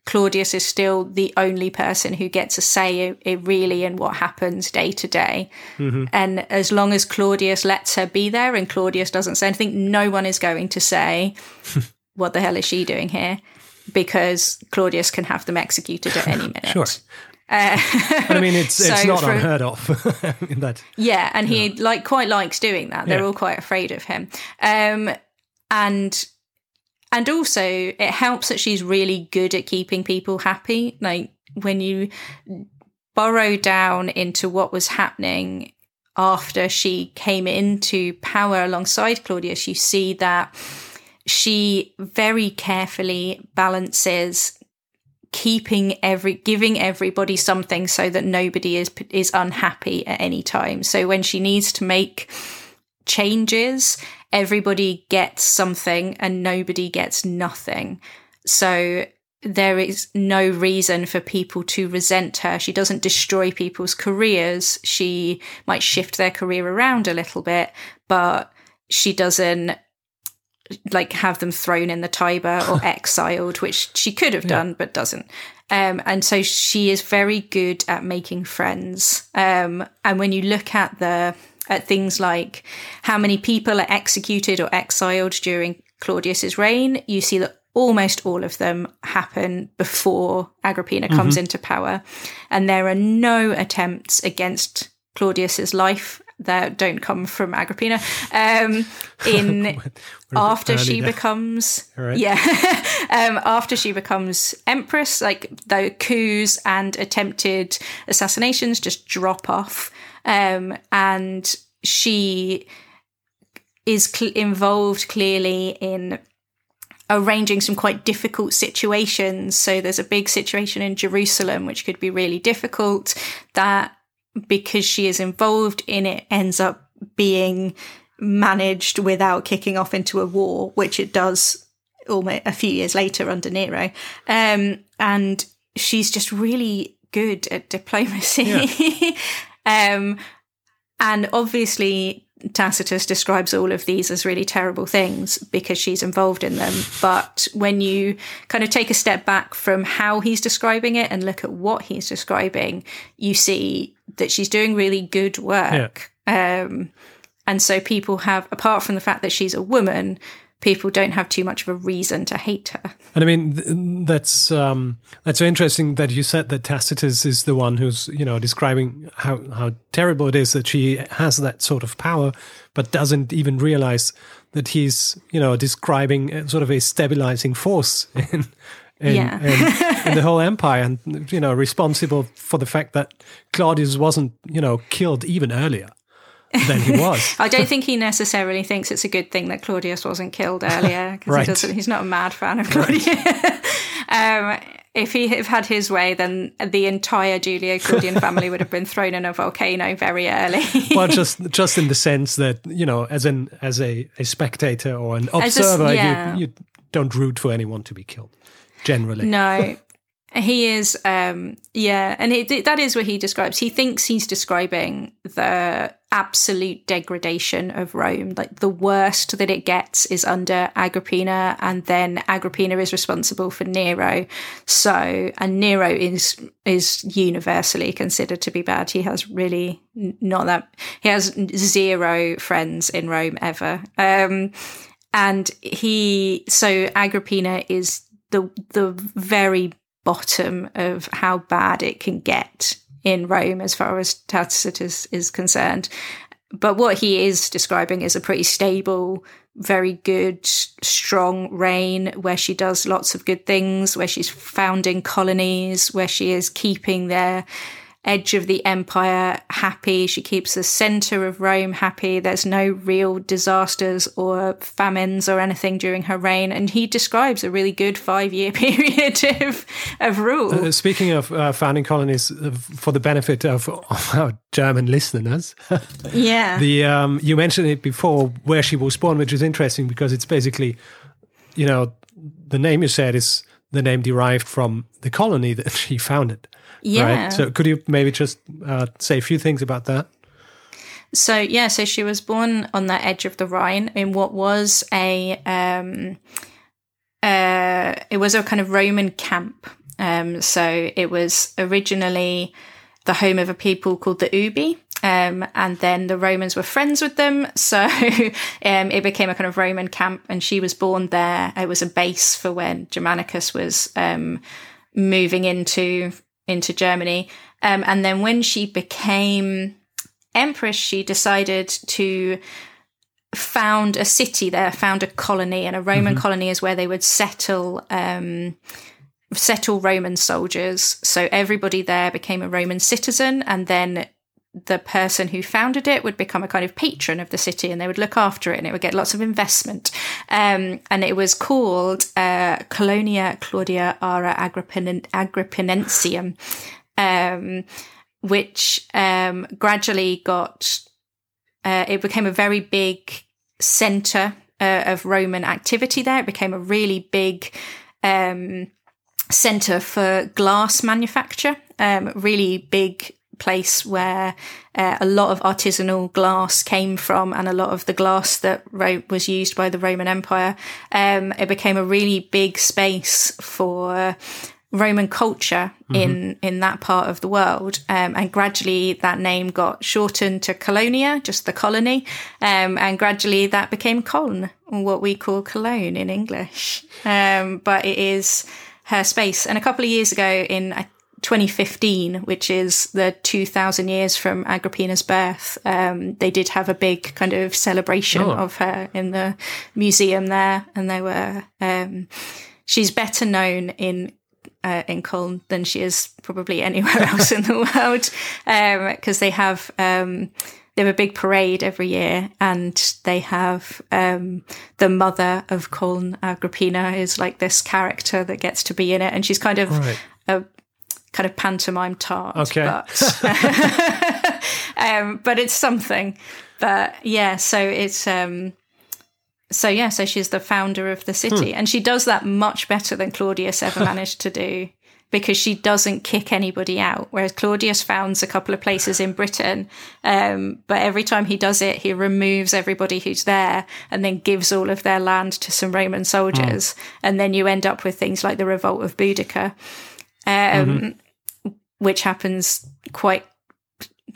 Claudius is still the only person who gets a say it really in what happens day to day. Mm-hmm. And as long as Claudius lets her be there and Claudius doesn't say anything, no one is going to say, "What the hell is she doing here?" Because Claudius can have them executed at any minute. sure. Uh, I mean, it's it's not for, unheard of. that, yeah, and he like quite likes doing that. They're yeah. all quite afraid of him, um, and and also it helps that she's really good at keeping people happy. Like when you burrow down into what was happening after she came into power alongside Claudius, you see that she very carefully balances keeping every giving everybody something so that nobody is is unhappy at any time so when she needs to make changes everybody gets something and nobody gets nothing so there is no reason for people to resent her. She doesn't destroy people's careers. She might shift their career around a little bit, but she doesn't like have them thrown in the Tiber or exiled, which she could have done, yeah. but doesn't. Um, and so she is very good at making friends. Um, and when you look at the at things like how many people are executed or exiled during Claudius's reign, you see that almost all of them happen before Agrippina comes mm-hmm. into power, and there are no attempts against Claudius's life that don't come from Agrippina. Um, in after she there. becomes right. yeah, um, after she becomes empress, like the coups and attempted assassinations just drop off, um, and she is cl- involved clearly in arranging some quite difficult situations. So there's a big situation in Jerusalem, which could be really difficult. That because she is involved in it ends up being managed without kicking off into a war, which it does almost a few years later under Nero. Um, and she's just really good at diplomacy. Yeah. um, and obviously, Tacitus describes all of these as really terrible things because she's involved in them. But when you kind of take a step back from how he's describing it and look at what he's describing, you see that she's doing really good work. Yeah. Um, and so people have, apart from the fact that she's a woman, people don't have too much of a reason to hate her. And I mean, that's um, that's so interesting that you said that Tacitus is the one who's you know describing how how terrible it is that she has that sort of power, but doesn't even realize that he's you know describing sort of a stabilizing force in in, yeah. in, in, the whole empire and you know responsible for the fact that Claudius wasn't you know killed even earlier than he was. I don't think he necessarily thinks it's a good thing that Claudius wasn't killed earlier because right. he doesn't. He's not a mad fan of Claudius. Right. um, if he had had his way, then the entire Julio Claudian family would have been thrown in a volcano very early. well, just just in the sense that you know, as an as a, a spectator or an observer, yeah. you, you don't root for anyone to be killed generally. No. He is, um, yeah, and it, that is what he describes. He thinks he's describing the absolute degradation of Rome. Like the worst that it gets is under Agrippina, and then Agrippina is responsible for Nero. So, and Nero is is universally considered to be bad. He has really not that. He has zero friends in Rome ever. Um, and he so Agrippina is the the very bottom of how bad it can get in Rome as far as Tacitus is concerned. But what he is describing is a pretty stable, very good, strong reign where she does lots of good things, where she's founding colonies, where she is keeping their edge of the empire happy. She keeps the center of Rome happy. There's no real disasters or famines or anything during her reign. And he describes a really good five year period of, of rule. Uh, speaking of uh, founding colonies, uh, for the benefit of, of our German listeners, yeah, the um, you mentioned it before where she was born, which is interesting because it's basically, you know, the name you said is the name derived from the colony that she founded. Yeah. Right? So could you maybe just uh, say a few things about that? So yeah, so she was born on the edge of the Rhine in what was a um, uh, it was a kind of Roman camp. Um, so it was originally the home of a people called the Ubi. Um, and then the Romans were friends with them, so um, it became a kind of Roman camp. And she was born there. It was a base for when Germanicus was um, moving into into Germany. Um, and then when she became empress, she decided to found a city there, found a colony, and a Roman mm-hmm. colony is where they would settle um, settle Roman soldiers. So everybody there became a Roman citizen, and then the person who founded it would become a kind of patron of the city and they would look after it and it would get lots of investment. Um, and it was called uh, Colonia Claudia Ara Agrippin- Agrippinensium, um, which um, gradually got, uh, it became a very big center uh, of Roman activity there. It became a really big um, center for glass manufacture, um, really big place where uh, a lot of artisanal glass came from and a lot of the glass that ro- was used by the Roman Empire. Um, it became a really big space for Roman culture mm-hmm. in in that part of the world, um, and gradually that name got shortened to Colonia, just the colony, um, and gradually that became Cologne, what we call Cologne in English. Um, but it is her space. And a couple of years ago, in I 2015, which is the 2000 years from Agrippina's birth, um, they did have a big kind of celebration oh. of her in the museum there. And they were, um, she's better known in uh, in Cologne than she is probably anywhere else in the world because um, they have um, they have a big parade every year and they have um, the mother of Cologne Agrippina is like this character that gets to be in it and she's kind of right. a kind of pantomime tart. Okay. But, um, but it's something. But yeah, so it's um, so yeah, so she's the founder of the city, hmm. and she does that much better than Claudius ever managed to do because she doesn't kick anybody out. Whereas Claudius founds a couple of places in Britain, um, but every time he does it, he removes everybody who's there and then gives all of their land to some Roman soldiers, hmm. and then you end up with things like the revolt of Boudicca. Um, mm-hmm. which happens quite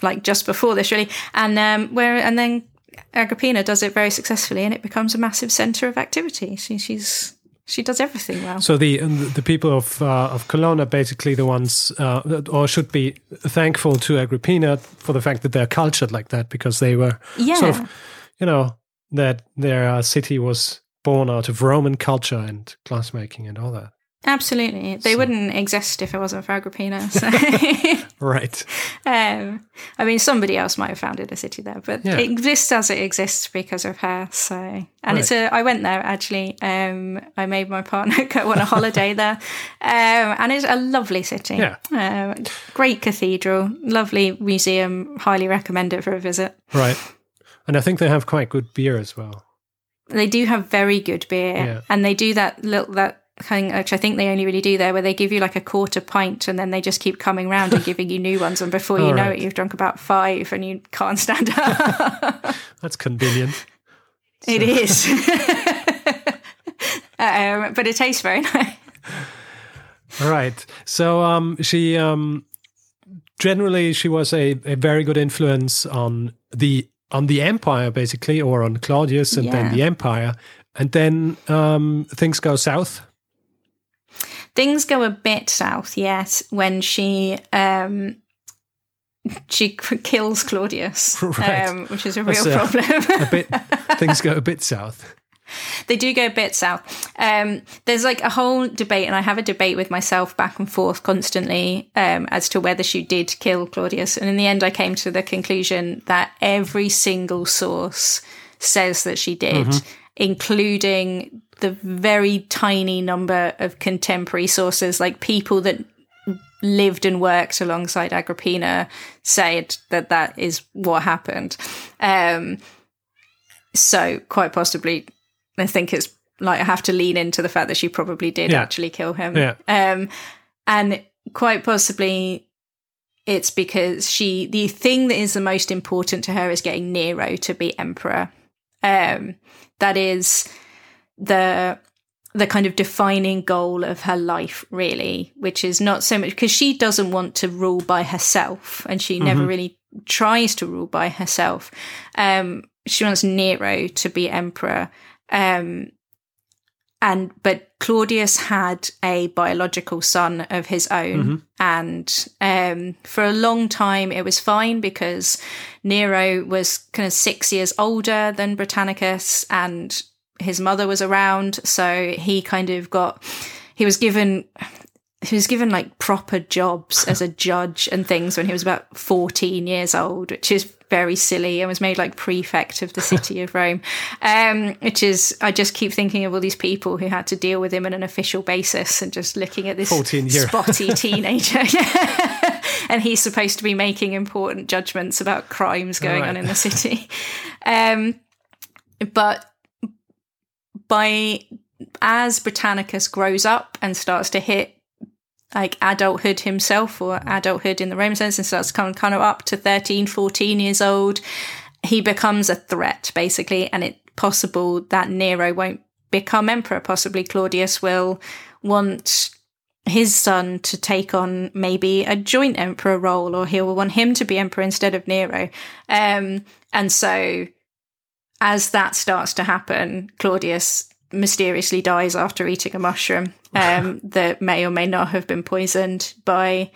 like just before this really and um where and then agrippina does it very successfully and it becomes a massive center of activity she, she's she does everything well. So the the people of uh, of Cologne are basically the ones, uh, or should be thankful to Agrippina for the fact that they're cultured like that because they were yeah. sort of, you know, that their uh, city was born out of Roman culture and glassmaking and all that. Absolutely. They so. wouldn't exist if it wasn't for Agrippina. So. right. Um, I mean, somebody else might have founded a city there, but yeah. it exists as it exists because of her. So, and right. it's a, I went there actually. Um, I made my partner go on a holiday there. Um, and it's a lovely city. Yeah. Um, great cathedral, lovely museum. Highly recommend it for a visit. Right. And I think they have quite good beer as well. They do have very good beer, yeah. and they do that little that thing, which I think they only really do there, where they give you like a quarter pint and then they just keep coming round and giving you new ones. And before you know it, you've drunk about five and you can't stand up. That's convenient. It is. um, but it tastes very nice. All right. So um, she um, generally she was a, a very good influence on the on the empire basically or on claudius and yeah. then the empire and then um, things go south things go a bit south yes when she um, she kills claudius right. um, which is a real a, problem a bit things go a bit south they do go a bit south. Um, there's like a whole debate, and I have a debate with myself back and forth constantly um, as to whether she did kill Claudius. And in the end, I came to the conclusion that every single source says that she did, mm-hmm. including the very tiny number of contemporary sources, like people that lived and worked alongside Agrippina, said that that is what happened. Um, so quite possibly I think it's like I have to lean into the fact that she probably did yeah. actually kill him. Yeah. Um, and quite possibly it's because she the thing that is the most important to her is getting Nero to be emperor. Um, that is the the kind of defining goal of her life, really, which is not so much because she doesn't want to rule by herself and she mm-hmm. never really tries to rule by herself. Um, she wants Nero to be emperor. Um, and but Claudius had a biological son of his own, mm-hmm. and um, for a long time it was fine because Nero was kind of six years older than Britannicus, and his mother was around, so he kind of got he was given he was given like proper jobs as a judge and things when he was about 14 years old, which is very silly and was made like prefect of the city of Rome. Um, which is, I just keep thinking of all these people who had to deal with him on an official basis and just looking at this 14 spotty teenager. and he's supposed to be making important judgments about crimes going right. on in the city. Um, but by as Britannicus grows up and starts to hit like adulthood himself or adulthood in the Roman sense and starts coming kind of up to 13, 14 years old, he becomes a threat basically. And it's possible that Nero won't become emperor. Possibly Claudius will want his son to take on maybe a joint emperor role or he'll want him to be emperor instead of Nero. Um, and so as that starts to happen, Claudius mysteriously dies after eating a mushroom um, that may or may not have been poisoned by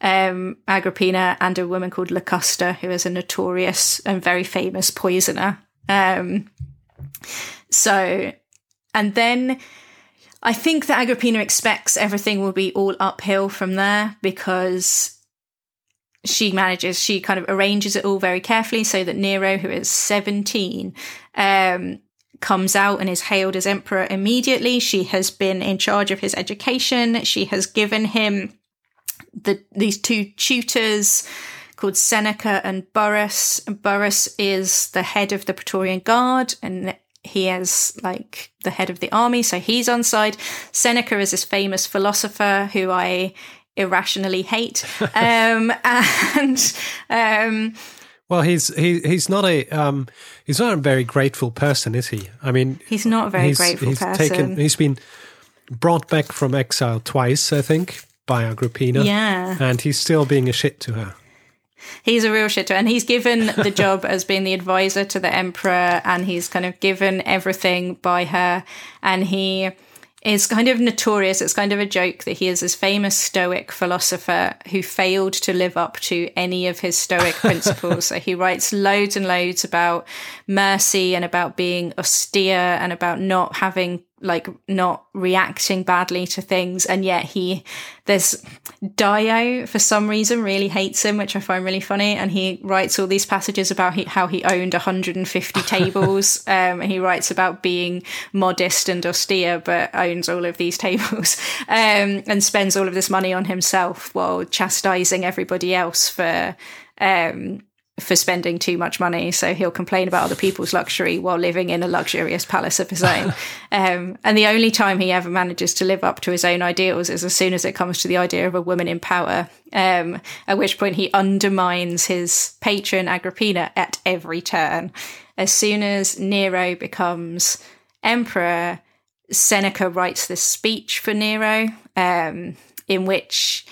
um, Agrippina and a woman called Locusta, who is a notorious and very famous poisoner. Um, so, and then I think that Agrippina expects everything will be all uphill from there because she manages, she kind of arranges it all very carefully so that Nero, who is 17, um, comes out and is hailed as emperor immediately. She has been in charge of his education. She has given him the these two tutors called Seneca and Burrus. Burrus is the head of the Praetorian Guard and he is like the head of the army, so he's on side. Seneca is this famous philosopher who I irrationally hate. um, and um, well, he's he, he's not a um, he's not a very grateful person, is he? I mean, he's not a very he's, grateful he's person. Taken, he's been brought back from exile twice, I think, by Agrippina. Yeah, and he's still being a shit to her. He's a real shitter, and he's given the job as being the advisor to the emperor, and he's kind of given everything by her, and he is kind of notorious. It's kind of a joke that he is this famous Stoic philosopher who failed to live up to any of his Stoic principles. so he writes loads and loads about mercy and about being austere and about not having like not reacting badly to things and yet he there's dio for some reason really hates him which i find really funny and he writes all these passages about he, how he owned 150 tables. Um, and he writes about being modest and austere but owns all of these tables um, and spends all of this money on himself while chastising everybody else for um, for spending too much money. So he'll complain about other people's luxury while living in a luxurious palace of his own. um, and the only time he ever manages to live up to his own ideals is as soon as it comes to the idea of a woman in power, um, at which point he undermines his patron Agrippina at every turn. As soon as Nero becomes emperor, Seneca writes this speech for Nero um, in which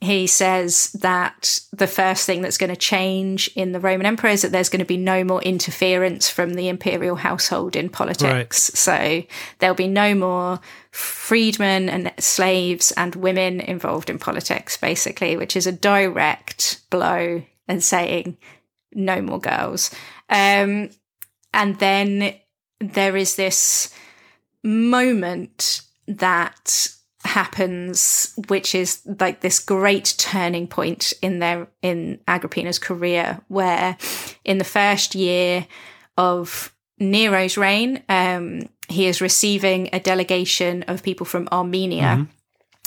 he says that the first thing that's going to change in the Roman Empire is that there's going to be no more interference from the imperial household in politics. Right. So there'll be no more freedmen and slaves and women involved in politics, basically, which is a direct blow and saying no more girls. Um, and then there is this moment that happens, which is like this great turning point in their in Agrippina's career, where in the first year of Nero's reign, um, he is receiving a delegation of people from Armenia. Mm-hmm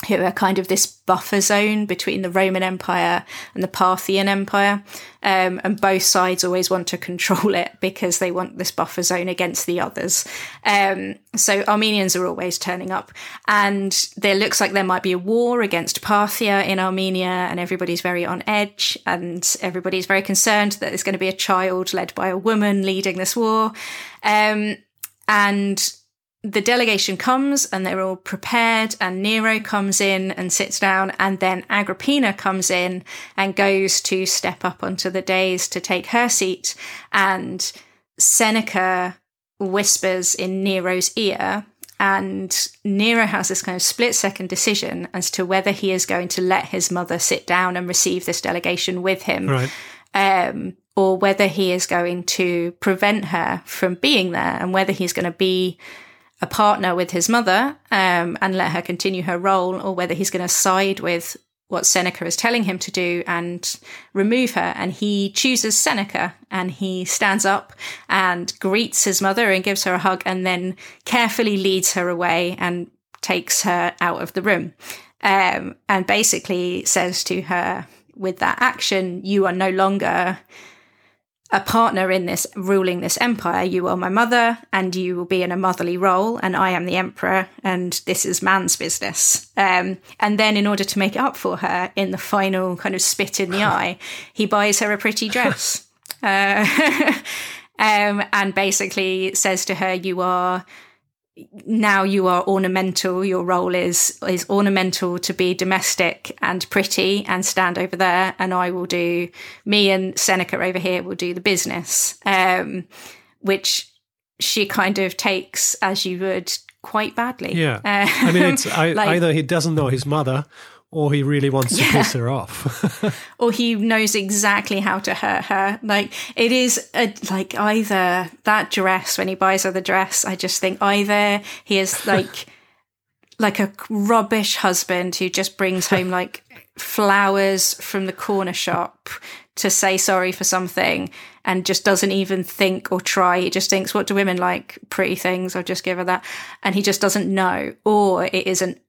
who are kind of this buffer zone between the Roman Empire and the Parthian Empire. Um, and both sides always want to control it because they want this buffer zone against the others. Um, so Armenians are always turning up. And there looks like there might be a war against Parthia in Armenia, and everybody's very on edge, and everybody's very concerned that there's going to be a child led by a woman leading this war. Um, and the delegation comes and they're all prepared and Nero comes in and sits down and then Agrippina comes in and goes to step up onto the dais to take her seat and Seneca whispers in Nero's ear and Nero has this kind of split second decision as to whether he is going to let his mother sit down and receive this delegation with him. Right. Um, or whether he is going to prevent her from being there and whether he's going to be a partner with his mother um, and let her continue her role, or whether he's going to side with what Seneca is telling him to do and remove her. And he chooses Seneca and he stands up and greets his mother and gives her a hug and then carefully leads her away and takes her out of the room. Um, and basically says to her, with that action, you are no longer a partner in this ruling this empire. You are my mother, and you will be in a motherly role, and I am the emperor, and this is man's business. Um, and then, in order to make up for her in the final kind of spit in the eye, he buys her a pretty dress. Uh, um, and basically says to her, You are now you are ornamental your role is is ornamental to be domestic and pretty and stand over there and i will do me and seneca over here will do the business um, which she kind of takes as you would quite badly. Yeah. I mean it's I, like, either he doesn't know his mother or he really wants to piss her off or he knows exactly how to hurt her like it is a, like either that dress when he buys her the dress i just think either he is like like a rubbish husband who just brings home like flowers from the corner shop to say sorry for something and just doesn't even think or try. He just thinks, what do women like? Pretty things. I'll just give her that. And he just doesn't know. Or it is an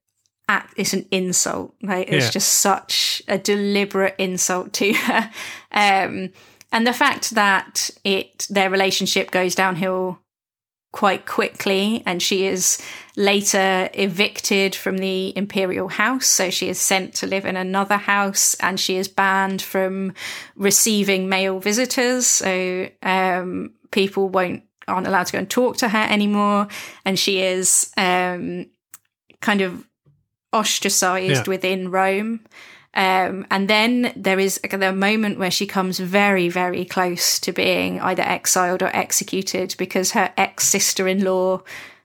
act it's an insult like it's yeah. just such a deliberate insult to her um and the fact that it their relationship goes downhill quite quickly and she is later evicted from the imperial house so she is sent to live in another house and she is banned from receiving male visitors so um, people won't aren't allowed to go and talk to her anymore and she is um, kind of ostracized yeah. within Rome. Um, and then there is a, a moment where she comes very, very close to being either exiled or executed because her ex sister in law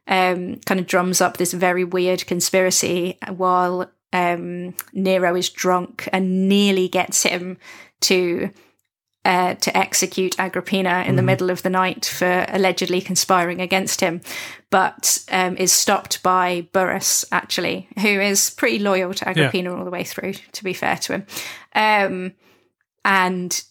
um, kind of drums up this very weird conspiracy while um, Nero is drunk and nearly gets him to uh, to execute Agrippina in mm. the middle of the night for allegedly conspiring against him, but um, is stopped by Burrus, actually, who is pretty loyal to Agrippina yeah. all the way through, to be fair to him. Um, and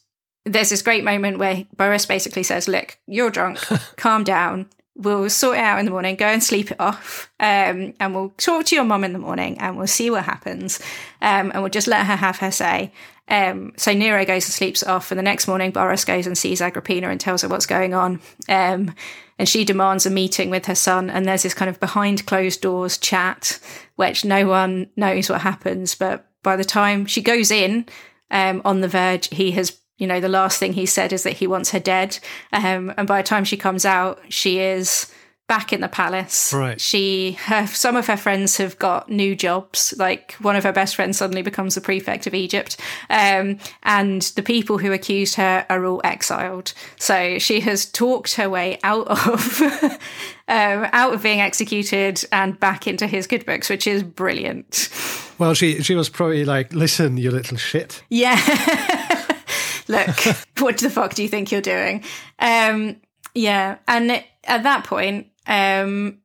there's this great moment where Burrus basically says, Look, you're drunk, calm down. we'll sort it out in the morning, go and sleep it off, um, and we'll talk to your mum in the morning and we'll see what happens. Um, and we'll just let her have her say. Um, so Nero goes and sleeps off, and the next morning Burrus goes and sees Agrippina and tells her what's going on. Um, and she demands a meeting with her son, and there's this kind of behind closed doors chat, which no one knows what happens. But by the time she goes in, um, on the verge, he has you know, the last thing he said is that he wants her dead. Um, and by the time she comes out, she is back in the palace. Right. She, her, some of her friends have got new jobs. Like one of her best friends suddenly becomes the prefect of Egypt, um, and the people who accused her are all exiled. So she has talked her way out of. um, out of being executed and back into his good books, which is brilliant. Well, she she was probably like, "Listen, you little shit." Yeah. look, what the fuck do you think you're doing? Um, yeah. And at that point, um,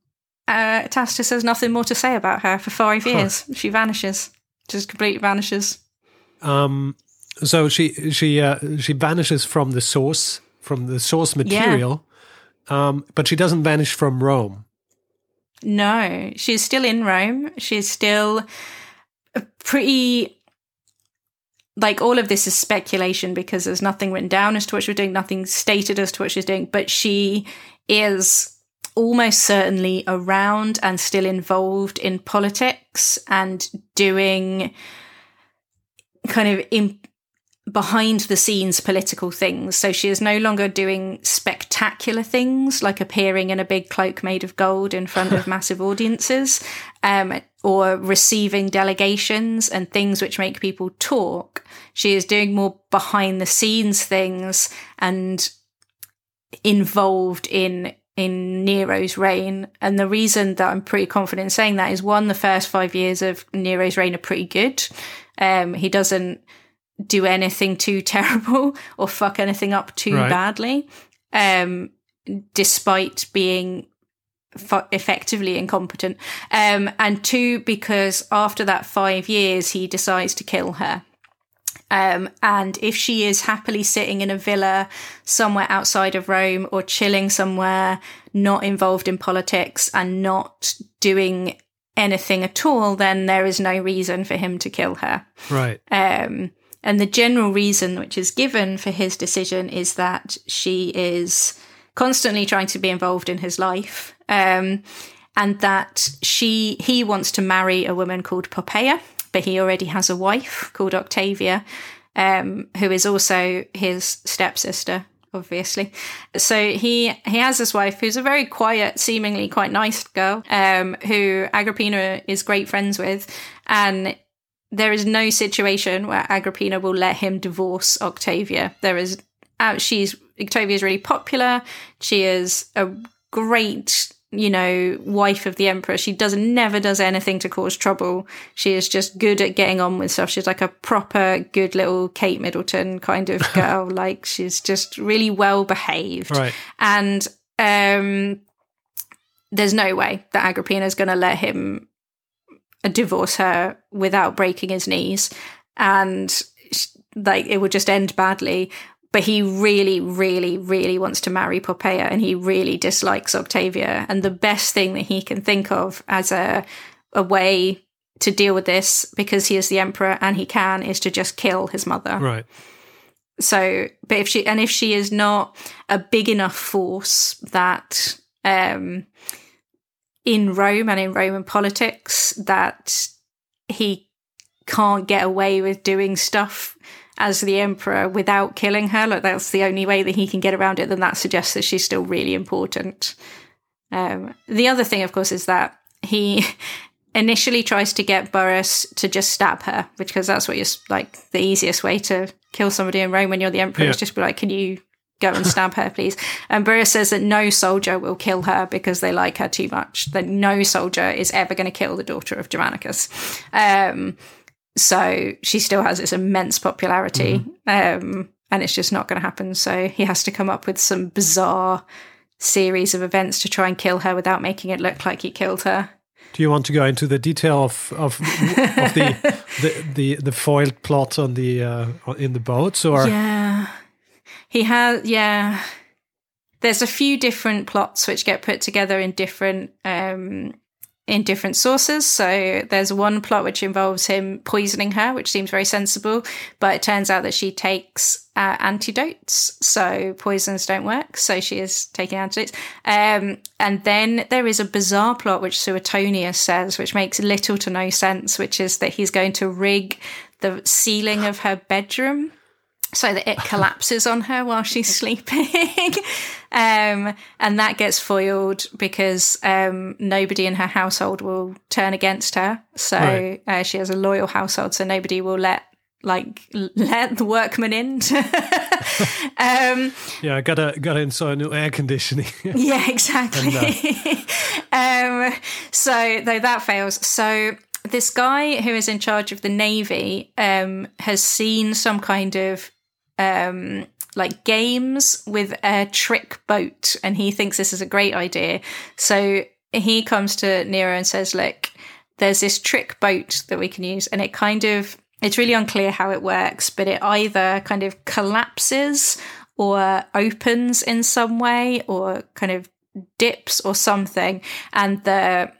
uh, Tacitus has nothing more to say about her for five years. Huh. She vanishes, just completely vanishes. Um, so she she uh, she vanishes from the source from the source material, yeah. um, but she doesn't vanish from Rome. No, she's still in Rome. She's still pretty like all of this is speculation because there's nothing written down as to what she's doing, nothing stated as to what she's doing, but she is almost certainly around and still involved in politics and doing kind of in, behind the scenes political things. So she is no longer doing spectacular things like appearing in a big cloak made of gold in front of massive audiences um, or receiving delegations and things which make people talk. She is doing more behind the scenes things and involved in in Nero's reign. And the reason that I'm pretty confident in saying that is one, the first five years of Nero's reign are pretty good. Um, he doesn't do anything too terrible or fuck anything up too right. badly, um, despite being effectively incompetent. Um, and two, because after that five years, he decides to kill her. Um, and if she is happily sitting in a villa somewhere outside of Rome or chilling somewhere, not involved in politics and not doing anything at all, then there is no reason for him to kill her. Right. Um, and the general reason which is given for his decision is that she is constantly trying to be involved in his life. Um, and that she he wants to marry a woman called Poppaea, but he already has a wife called Octavia, um, who is also his stepsister, obviously. So he he has this wife who's a very quiet, seemingly quite nice girl, um, who Agrippina is great friends with, and there is no situation where Agrippina will let him divorce Octavia. There is, uh, she's Octavia is really popular. She is a great, you know, wife of the emperor. She does never does anything to cause trouble. She is just good at getting on with stuff. She's like a proper good little Kate Middleton kind of girl. like she's just really well behaved. Right. And um, there's no way that Agrippina is going to let him divorce her without breaking his knees and like it would just end badly but he really really really wants to marry Poppaea and he really dislikes Octavia. And the best thing that he can think of as a a way to deal with this because he is the emperor and he can is to just kill his mother. Right. So but if she and if she is not a big enough force that um in Rome and in Roman politics that he can't get away with doing stuff as the emperor without killing her. Like that's the only way that he can get around it. Then that suggests that she's still really important. Um, the other thing, of course, is that he initially tries to get Burrus to just stab her, because that's what you're like the easiest way to kill somebody in Rome when you're the emperor yeah. is just be like, can you go and stab her, please. And Burrus says that no soldier will kill her because they like her too much. That no soldier is ever going to kill the daughter of Germanicus. Um, so she still has this immense popularity, mm-hmm. um, and it's just not going to happen. So he has to come up with some bizarre series of events to try and kill her without making it look like he killed her. Do you want to go into the detail of of, of the, the, the the foiled plot on the uh, in the boats or yeah he has, yeah. there's a few different plots which get put together in different um, in different sources. So there's one plot which involves him poisoning her, which seems very sensible, but it turns out that she takes uh, antidotes, so poisons don't work. So she is taking antidotes. Um, and then there is a bizarre plot which Suetonius says, which makes little to no sense, which is that he's going to rig the ceiling of her bedroom so that it collapses on her while she's sleeping. um, and that gets foiled because um, nobody in her household will turn against her. So right. uh, she has a loyal household, so nobody will let like let the workmen in. um, yeah, gotta gotta install new air conditioning. yeah, exactly. And, uh... um, so though that fails, so this guy who is in charge of the navy um, has seen some kind of um, like games with a trick boat, and he thinks this is a great idea. So he comes to Nero and says, "Look, there's this trick boat that we can use, and it kind of it's really unclear how it works, but it either kind of collapses or opens in some way, or kind of dips or something, and the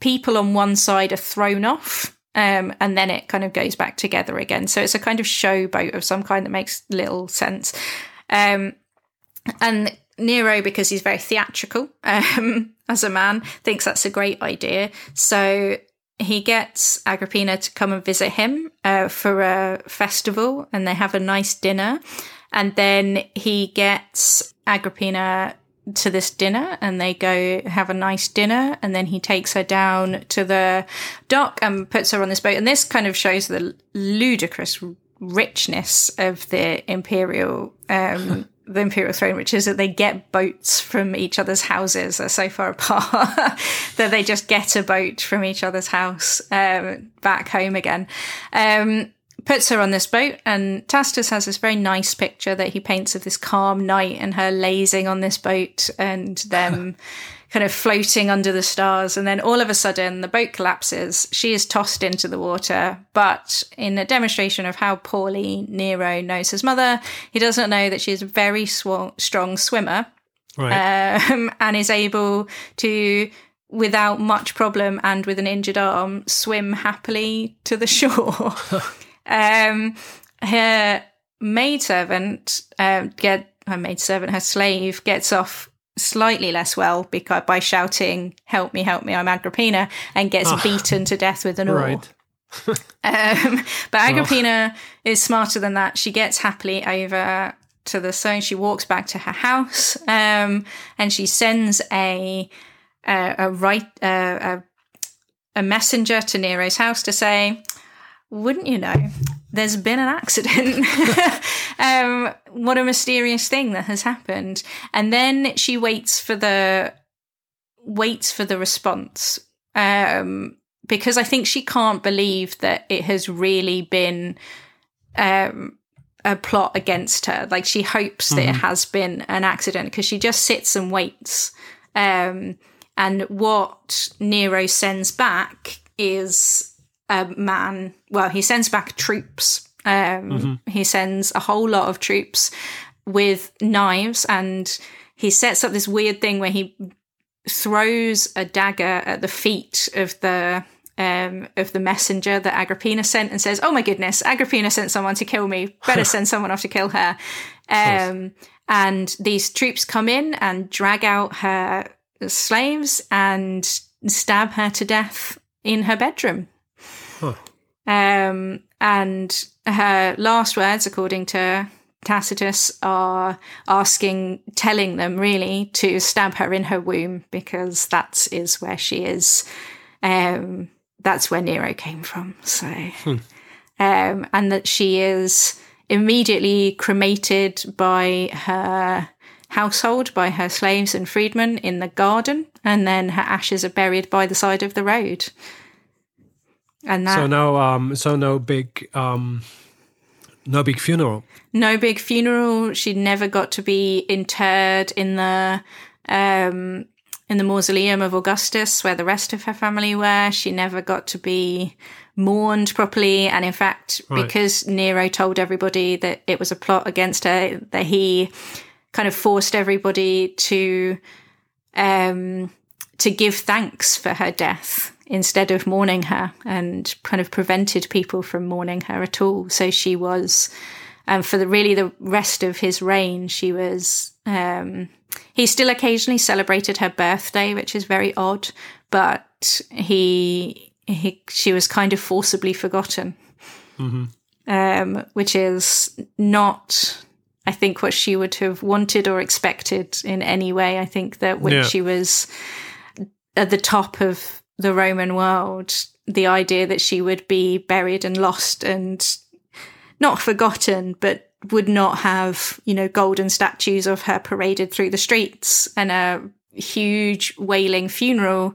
people on one side are thrown off um, and then it kind of goes back together again. So it's a kind of showboat of some kind that makes little sense. Um, and Nero, because he's very theatrical um, as a man, thinks that's a great idea. So he gets Agrippina to come and visit him uh, for a festival, and they have a nice dinner. And then he gets Agrippina to this dinner and they go have a nice dinner and then he takes her down to the dock and puts her on this boat. And this kind of shows the ludicrous richness of the imperial um, the imperial throne which is that they get boats from each other's houses. They're so far apart that they just get a boat from each other's house um, back home again. Um, puts her on this boat, and Tacitus has this very nice picture that he paints of this calm night and her lazing on this boat and them kind of floating under the stars. And then all of a sudden, the boat collapses. She is tossed into the water. But in a demonstration of how poorly Nero knows his mother, he doesn't know that she is a very sw- strong swimmer right. um, and is able to without much problem and with an injured arm, swim happily to the shore. Um, her maidservant uh, get her maidservant, her slave, gets off slightly less well because by shouting "Help me! Help me! I'm Agrippina!" and gets oh, beaten to death with an oar. Right. um, but Agrippina oh. is smarter than that. She gets happily over to the stone. She walks back to her house, um, and she sends a a, a right a, a messenger to Nero's house to say, wouldn't you know, there's been an accident. um, what a mysterious thing that has happened. And then she waits for the waits for the response. Um, because I think she can't believe that it has really been um, a plot against her. Like she hopes mm-hmm. that it mm-hmm. has been an accident because she just sits and waits. Um, and what Nero sends back is a man, well, he sends back troops. Um, mm-hmm. He sends a whole lot of troops with knives and he sets up this weird thing where he throws a dagger at the feet of the um, of the messenger that Agrippina sent and says, "Oh my goodness, Agrippina sent someone to kill me. Better send someone off to kill her." Um, and these troops come in and drag out her slaves and stab her to death in her bedroom. Huh. Um, and her last words, according to Tacitus, are asking, telling them really to stab her in her womb because that is where she is. Um, that's where Nero came from. So, hmm. um, and that she is immediately cremated by her household, by her slaves and freedmen in the garden, and then her ashes are buried by the side of the road. And that, so no, um, so no big, um, no big funeral. No big funeral. She never got to be interred in the um, in the mausoleum of Augustus, where the rest of her family were. She never got to be mourned properly, and in fact, right. because Nero told everybody that it was a plot against her, that he kind of forced everybody to um, to give thanks for her death instead of mourning her, and kind of prevented people from mourning her at all. So she was, um, for the really the rest of his reign, she was. Um, he still occasionally celebrated her birthday, which is very odd, but he, he she was kind of forcibly forgotten, mm-hmm. um, which is not I think what she would have wanted or expected in any way. I think that when yeah. she was at the top of the Roman world, the idea that she would be buried and lost and not forgotten, but would not have, you know, golden statues of her paraded through the streets and a huge wailing funeral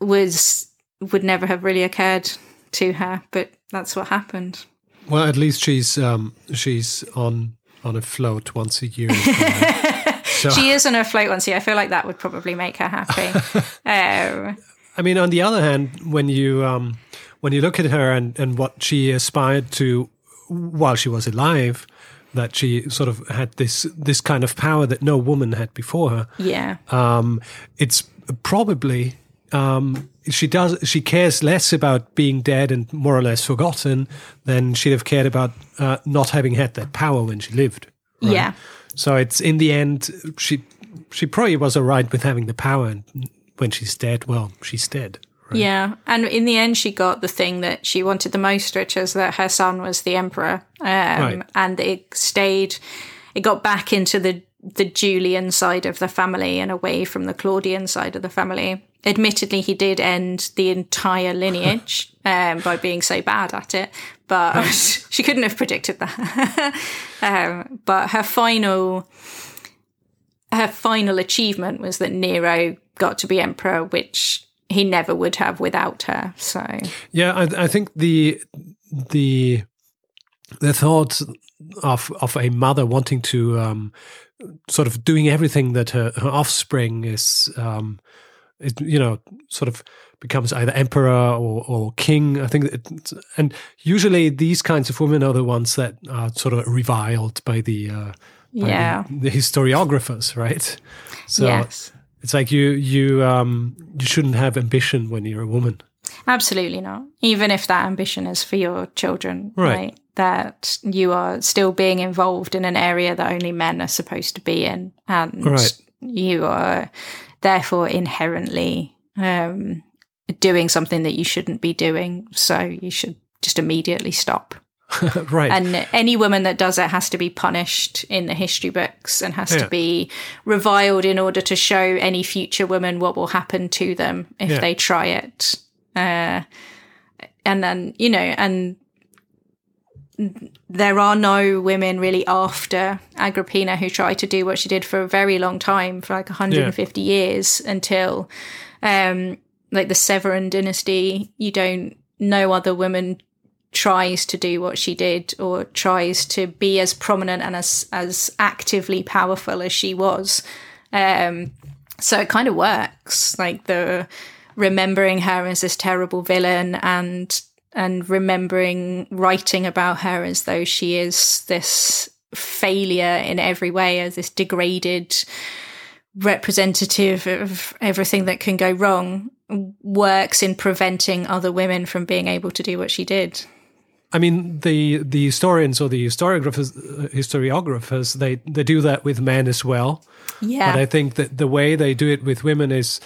was would never have really occurred to her, but that's what happened. Well, at least she's um, she's on on a float once a year. so. She is on a float once a year. I feel like that would probably make her happy. um, I mean, on the other hand, when you um, when you look at her and, and what she aspired to while she was alive, that she sort of had this this kind of power that no woman had before her. Yeah. Um, it's probably um, she does she cares less about being dead and more or less forgotten than she'd have cared about uh, not having had that power when she lived. Right? Yeah. So it's in the end she she probably was alright with having the power, and when she's dead, well, she's dead. Right? Yeah, and in the end, she got the thing that she wanted the most, which is that her son was the emperor, um, right. and it stayed. It got back into the the Julian side of the family and away from the Claudian side of the family. Admittedly, he did end the entire lineage um, by being so bad at it, but she couldn't have predicted that. um, but her final, her final achievement was that Nero got to be emperor, which he never would have without her. So yeah, I, I think the the the thought of of a mother wanting to um, sort of doing everything that her, her offspring is um, it, you know, sort of becomes either emperor or, or king. I think, it, and usually these kinds of women are the ones that are sort of reviled by the uh, by yeah the, the, historiographers, right? So yes. It's like you you um, you shouldn't have ambition when you're a woman. Absolutely not. Even if that ambition is for your children, right? right? That you are still being involved in an area that only men are supposed to be in, and right. you are therefore inherently um, doing something that you shouldn't be doing. So you should just immediately stop. right. And any woman that does it has to be punished in the history books and has yeah. to be reviled in order to show any future woman what will happen to them if yeah. they try it. Uh, and then, you know, and there are no women really after Agrippina who try to do what she did for a very long time, for like 150 yeah. years until um, like the Severan dynasty. You don't, no other woman tries to do what she did or tries to be as prominent and as, as actively powerful as she was. Um, so it kind of works. Like the remembering her as this terrible villain and and remembering writing about her as though she is this failure in every way, as this degraded representative of everything that can go wrong, works in preventing other women from being able to do what she did. I mean, the the historians or the historiographers, uh, historiographers, they they do that with men as well. Yeah, but I think that the way they do it with women is,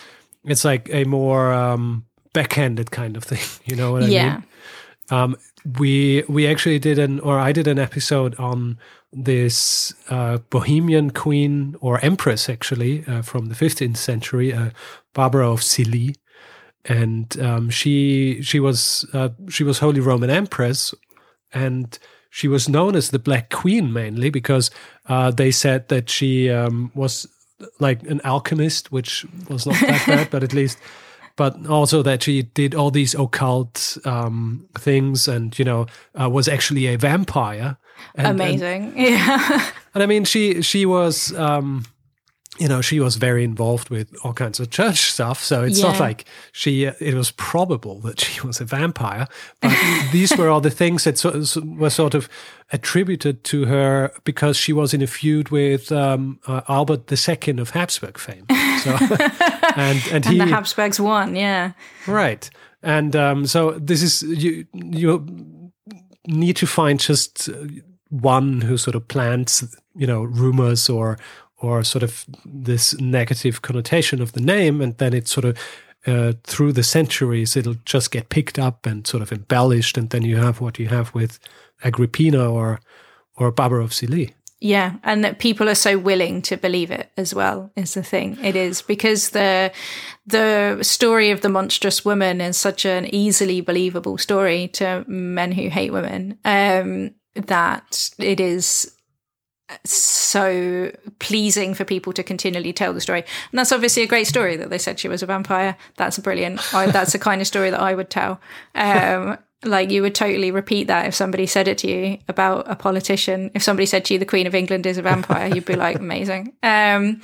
it's like a more um, backhanded kind of thing. You know what I yeah. mean? Um, we we actually did an or I did an episode on this uh, Bohemian queen or empress actually uh, from the 15th century, uh, Barbara of Cilly, and um, she she was uh, she was Holy Roman Empress, and she was known as the Black Queen mainly because uh, they said that she um, was like an alchemist, which was not that bad, but at least but also that she did all these occult um, things and you know uh, was actually a vampire. And, Amazing, and, yeah. and I mean, she she was um, you know, she was very involved with all kinds of church stuff. So it's yeah. not like she, uh, it was probable that she was a vampire. But these were all the things that so, were sort of attributed to her because she was in a feud with um, uh, Albert II of Habsburg fame. So, and, and, he, and the Habsburgs won, yeah. Right. And um, so this is, you, you need to find just uh, one who sort of plants, you know, rumors or or sort of this negative connotation of the name, and then it sort of uh, through the centuries it'll just get picked up and sort of embellished, and then you have what you have with Agrippina or or Barbara of Cilly. Yeah, and that people are so willing to believe it as well is the thing. It is because the the story of the monstrous woman is such an easily believable story to men who hate women um, that it is so pleasing for people to continually tell the story. And that's obviously a great story that they said she was a vampire. That's a brilliant. I, that's the kind of story that I would tell. Um, like you would totally repeat that if somebody said it to you about a politician. If somebody said to you, the Queen of England is a vampire, you'd be like, amazing. Um,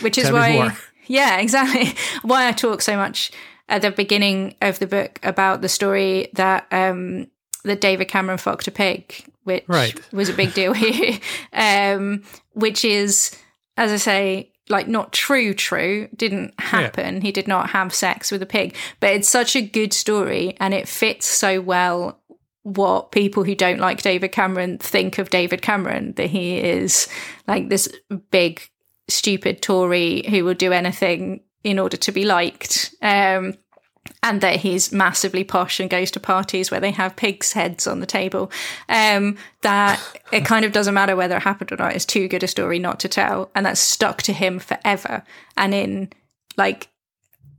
which is tell why, yeah, exactly. Why I talk so much at the beginning of the book about the story that, um, that David Cameron fucked a pig which right. was a big deal here. um, which is, as I say, like not true, true, didn't happen. Yeah. He did not have sex with a pig, but it's such a good story and it fits so well what people who don't like David Cameron think of David Cameron that he is like this big, stupid Tory who will do anything in order to be liked. Um, and that he's massively posh and goes to parties where they have pigs' heads on the table. Um, that it kind of doesn't matter whether it happened or not. It's too good a story not to tell, and that's stuck to him forever. And in like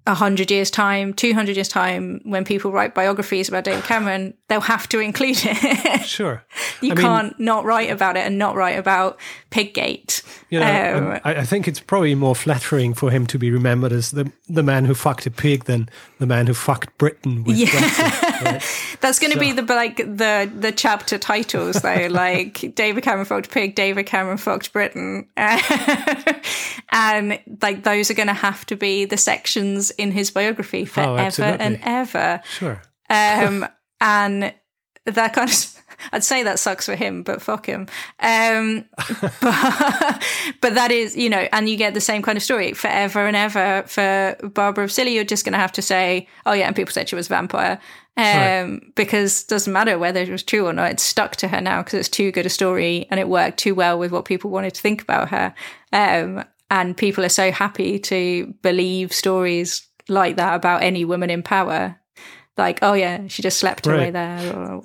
a hundred years time, two hundred years time, when people write biographies about David Cameron, they'll have to include it. sure, you I can't mean, not write about it and not write about Piggate. You know, um, I, I, think it's probably more flattering for him to be remembered as the the man who fucked a pig than the man who fucked Britain with yeah. Brexit. Right? That's going to so. be the like the the chapter titles though, like David Cameron fucked pig, David Cameron fucked Britain, and like those are going to have to be the sections in his biography oh, forever oh, and ever. Sure. Um, and that kind of I'd say that sucks for him, but fuck him. Um, but, but that is, you know, and you get the same kind of story forever and ever. For Barbara of Cilly, you're just going to have to say, oh, yeah, and people said she was a vampire. Um, right. Because it doesn't matter whether it was true or not, it's stuck to her now because it's too good a story and it worked too well with what people wanted to think about her. Um, and people are so happy to believe stories like that about any woman in power. Like, oh yeah, she just slept right. away there.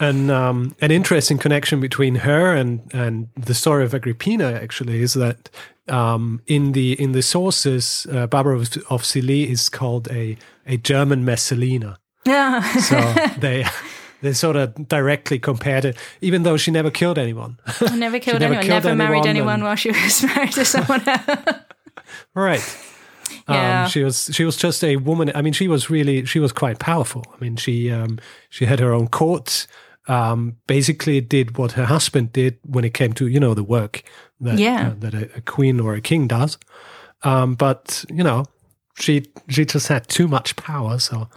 And um, an interesting connection between her and and the story of Agrippina actually is that um, in the in the sources, uh, Barbara of, of Cilly is called a a German Messalina. Yeah. so they they sort of directly compared it, even though she never killed anyone. Never killed never anyone. Killed never married anyone, while she was married to someone else. right. Yeah. Um, she was she was just a woman. I mean, she was really she was quite powerful. I mean, she um, she had her own court um, basically did what her husband did when it came to you know the work that yeah. uh, that a, a, queen or a king does. Um, but you know, she she just had too much power, so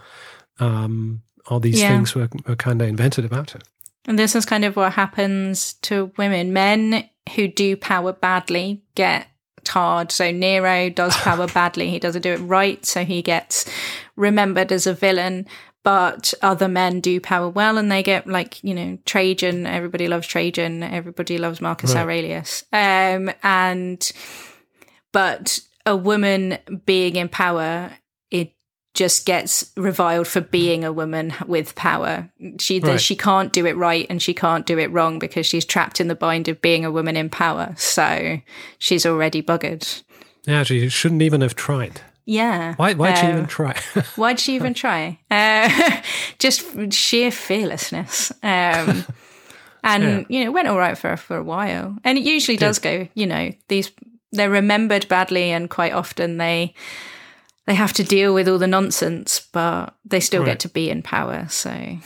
um, all these yeah. things were, were kind of invented about her. And this is kind of what happens to women. Men who do power badly get tarred. So Nero does power badly. He doesn't do it right. So he gets remembered as a villain but other men do power well and they get like you know trajan everybody loves trajan everybody loves marcus right. aurelius um, and but a woman being in power it just gets reviled for being a woman with power she right. she can't do it right and she can't do it wrong because she's trapped in the bind of being a woman in power so she's already buggered yeah she shouldn't even have tried yeah. Why, why'd she even uh, try? why'd she even try? Uh, just sheer fearlessness. Um, and, yeah. you know, went all right for her for a while. And it usually does go, you know, these, they're remembered badly and quite often they, they have to deal with all the nonsense, but they still right. get to be in power. So,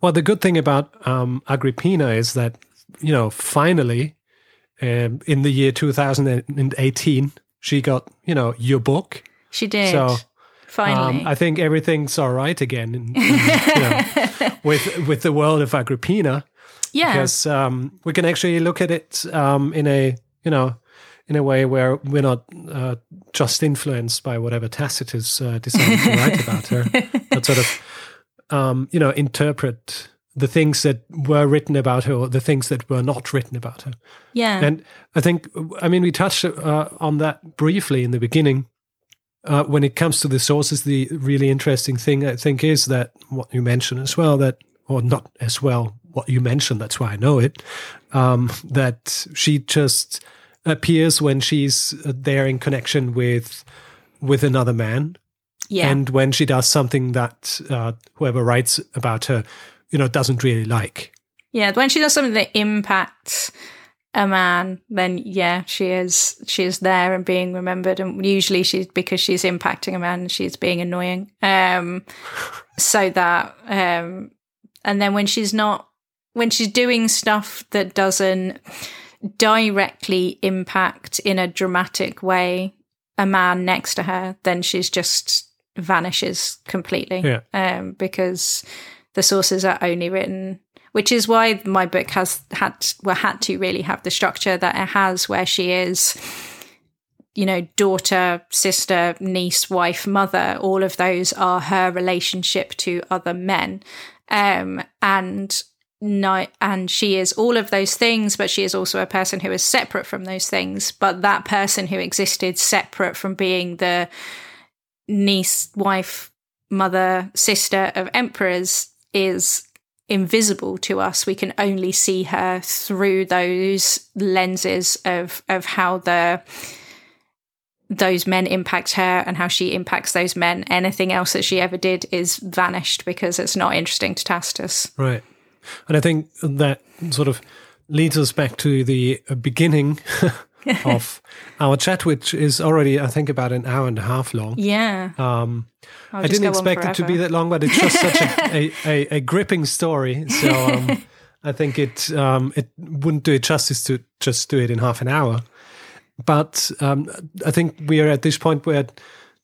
well, the good thing about um, Agrippina is that, you know, finally, um, in the year 2018, she got you know your book. She did. So finally, um, I think everything's all right again in, in, you know, with with the world of Agrippina. yeah, because um, we can actually look at it um, in a you know in a way where we're not uh, just influenced by whatever Tacitus uh, decided to write about her, but sort of um, you know interpret the things that were written about her or the things that were not written about her. yeah, And I think, I mean, we touched uh, on that briefly in the beginning. Uh, when it comes to the sources, the really interesting thing I think is that what you mentioned as well, that, or not as well, what you mentioned, that's why I know it, um, that she just appears when she's uh, there in connection with with another man yeah, and when she does something that uh, whoever writes about her you know doesn't really like yeah. When she does something that impacts a man, then yeah, she is she is there and being remembered. And usually she's because she's impacting a man, she's being annoying. Um, so that um, and then when she's not when she's doing stuff that doesn't directly impact in a dramatic way a man next to her, then she's just vanishes completely. Yeah. Um, because the sources are only written which is why my book has had well had to really have the structure that it has where she is you know daughter sister niece wife mother all of those are her relationship to other men um and no and she is all of those things but she is also a person who is separate from those things. But that person who existed separate from being the niece wife mother sister of emperors is invisible to us. We can only see her through those lenses of of how the those men impact her and how she impacts those men. Anything else that she ever did is vanished because it's not interesting to tacitus Right. And I think that sort of leads us back to the beginning of our chat, which is already, I think, about an hour and a half long. yeah Um, I didn't expect it to be that long, but it's just such a, a, a, a gripping story. So um, I think it um, it wouldn't do it justice to just do it in half an hour. But um, I think we are at this point where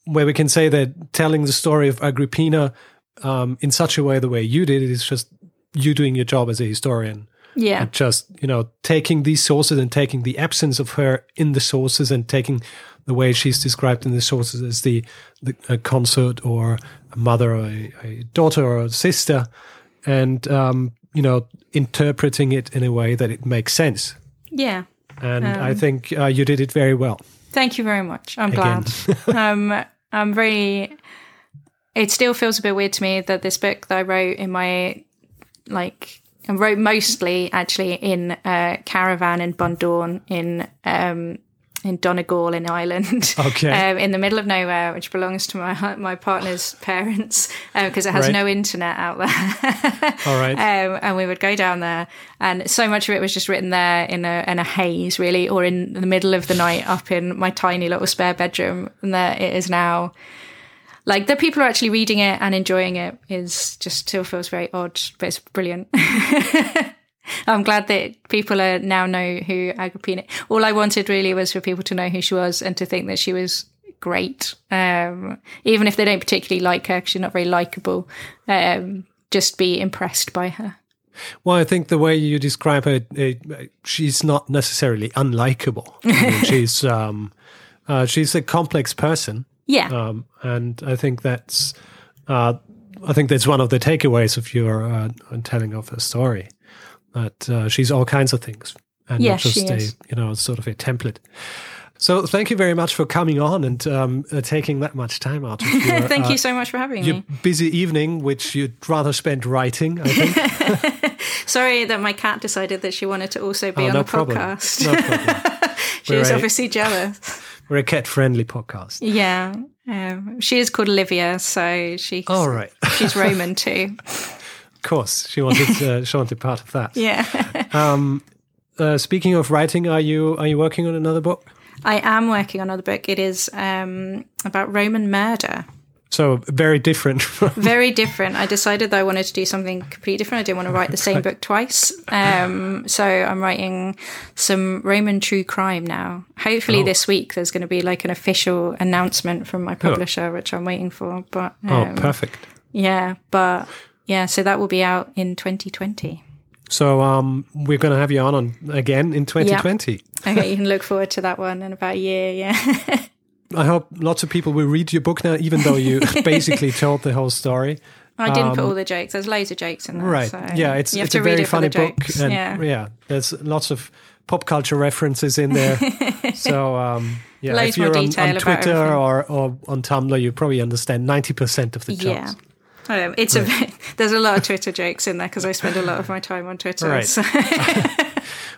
where we can say that telling the story of Agrippina um, in such a way, the way you did it, is just you doing your job as a historian yeah and just you know taking these sources and taking the absence of her in the sources and taking the way she's described in the sources as the, the a consort or a mother or a, a daughter or a sister and um, you know interpreting it in a way that it makes sense yeah and Um, i think uh, you did it very well Thank you very much. I'm Again. glad. um, I'm very. It still feels a bit weird to me that this book that I wrote in my like I wrote mostly actually in a caravan in Bundoran in um, in Donegal in Ireland. Okay. um, in the middle of nowhere, which belongs to my my partner's parents because it has Right. no internet out there. all right um, and we would go down there, and so much of it was just written there in a in a haze, really, or in the middle of the night up in my tiny little spare bedroom. And there it is now. Like the people are actually reading it and enjoying it is just still feels very odd, but it's brilliant. I'm glad that people are now know who Agrippina. All I wanted really was for people to know who she was and to think that she was great, um, even if they don't particularly like her because she's not very likable. Um, just be impressed by her. Well, I think the way you describe her, uh, she's not necessarily unlikable. I mean, she's um, uh, she's a complex person, Yeah, um, and I think that's uh, I think that's one of the takeaways of your uh, telling of her story. That uh, she's all kinds of things, and Yes, not just a is. you know sort of a template. So thank you very much for coming on and um, uh, taking that much time out of your, thank uh, you so much for having your me. busy evening, which you'd rather spend writing. I think. Sorry that my cat decided that she wanted to also be Oh, on no the problem. podcast. No problem. she was Right. obviously jealous. We're a cat-friendly podcast. Yeah, um, she is called Olivia, so she All right. she's Roman too. Of course, she wanted uh, she wanted part of that. Yeah, Uh, speaking of writing, are you are you working on another book? I am working on another book. It is um, about Roman murder. So very different. very different. I decided that I wanted to do something completely different. I didn't want to write the same book twice. Um, so I'm writing some Roman true crime now. Hopefully oh. this week there's going to be like an official announcement from my oh. publisher, oh. which I'm waiting for. But oh, um, oh, perfect. Yeah, but yeah, so that will be out in 2020. So um, we're going to have you on, on again in 2020. Yep. okay, you can look forward to that one in about a year. Yeah. I hope lots of people will read your book now, even though you basically told the whole story. I didn't um, put all the jokes. There's loads of jokes in there. Right. So yeah, it's, it's a very funny book. And yeah. yeah, there's lots of pop culture references in there. so um, yeah, loads if you're on, on, Twitter or, or on Tumblr, you probably understand 90% of the jokes. Yeah. Um, it's right. a there's a lot of Twitter jokes in there because I spend a lot of my time on Twitter. Right. So.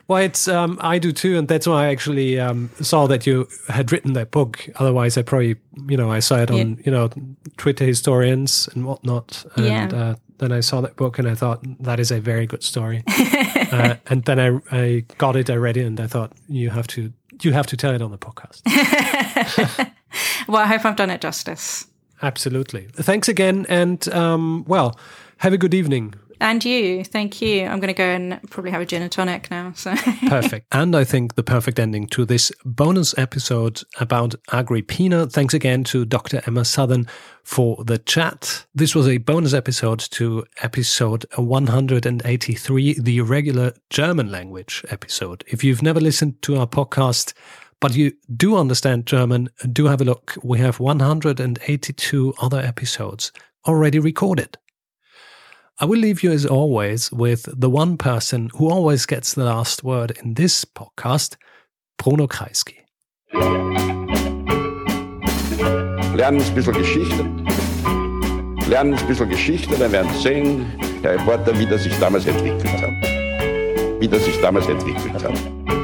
Well, it's um, I do too, and that's why I actually um, saw that you had written that book. Otherwise, I probably you know I saw it on yeah. you know Twitter historians and whatnot, and yeah. uh, then I saw that book and I thought that is a very good story. uh, and then I I got it, I read it, and I thought you have to you have to tell it on the podcast. well, I hope I've done it justice. Absolutely. Thanks again. And um, well, have a good evening. And you. Thank you. I'm going to go and probably have a gin and tonic now. So perfect. And I think the perfect ending to this bonus episode about Agrippina. Thanks again to Dr. Emma Southon for the chat. This was a bonus episode to episode 183, the regular German language episode. If you've never listened to our podcast, but you do understand German, do have a look. We have 182 other episodes already recorded. I will leave you as always with the one person who always gets the last word in this podcast, Bruno Kreisky. Lernen ein bisschen Geschichte. Lernen ein bisschen Geschichte, dann werden Sie sehen, Herr Reporter, wie das sich damals entwickelt hat. Wie das sich damals entwickelt hat.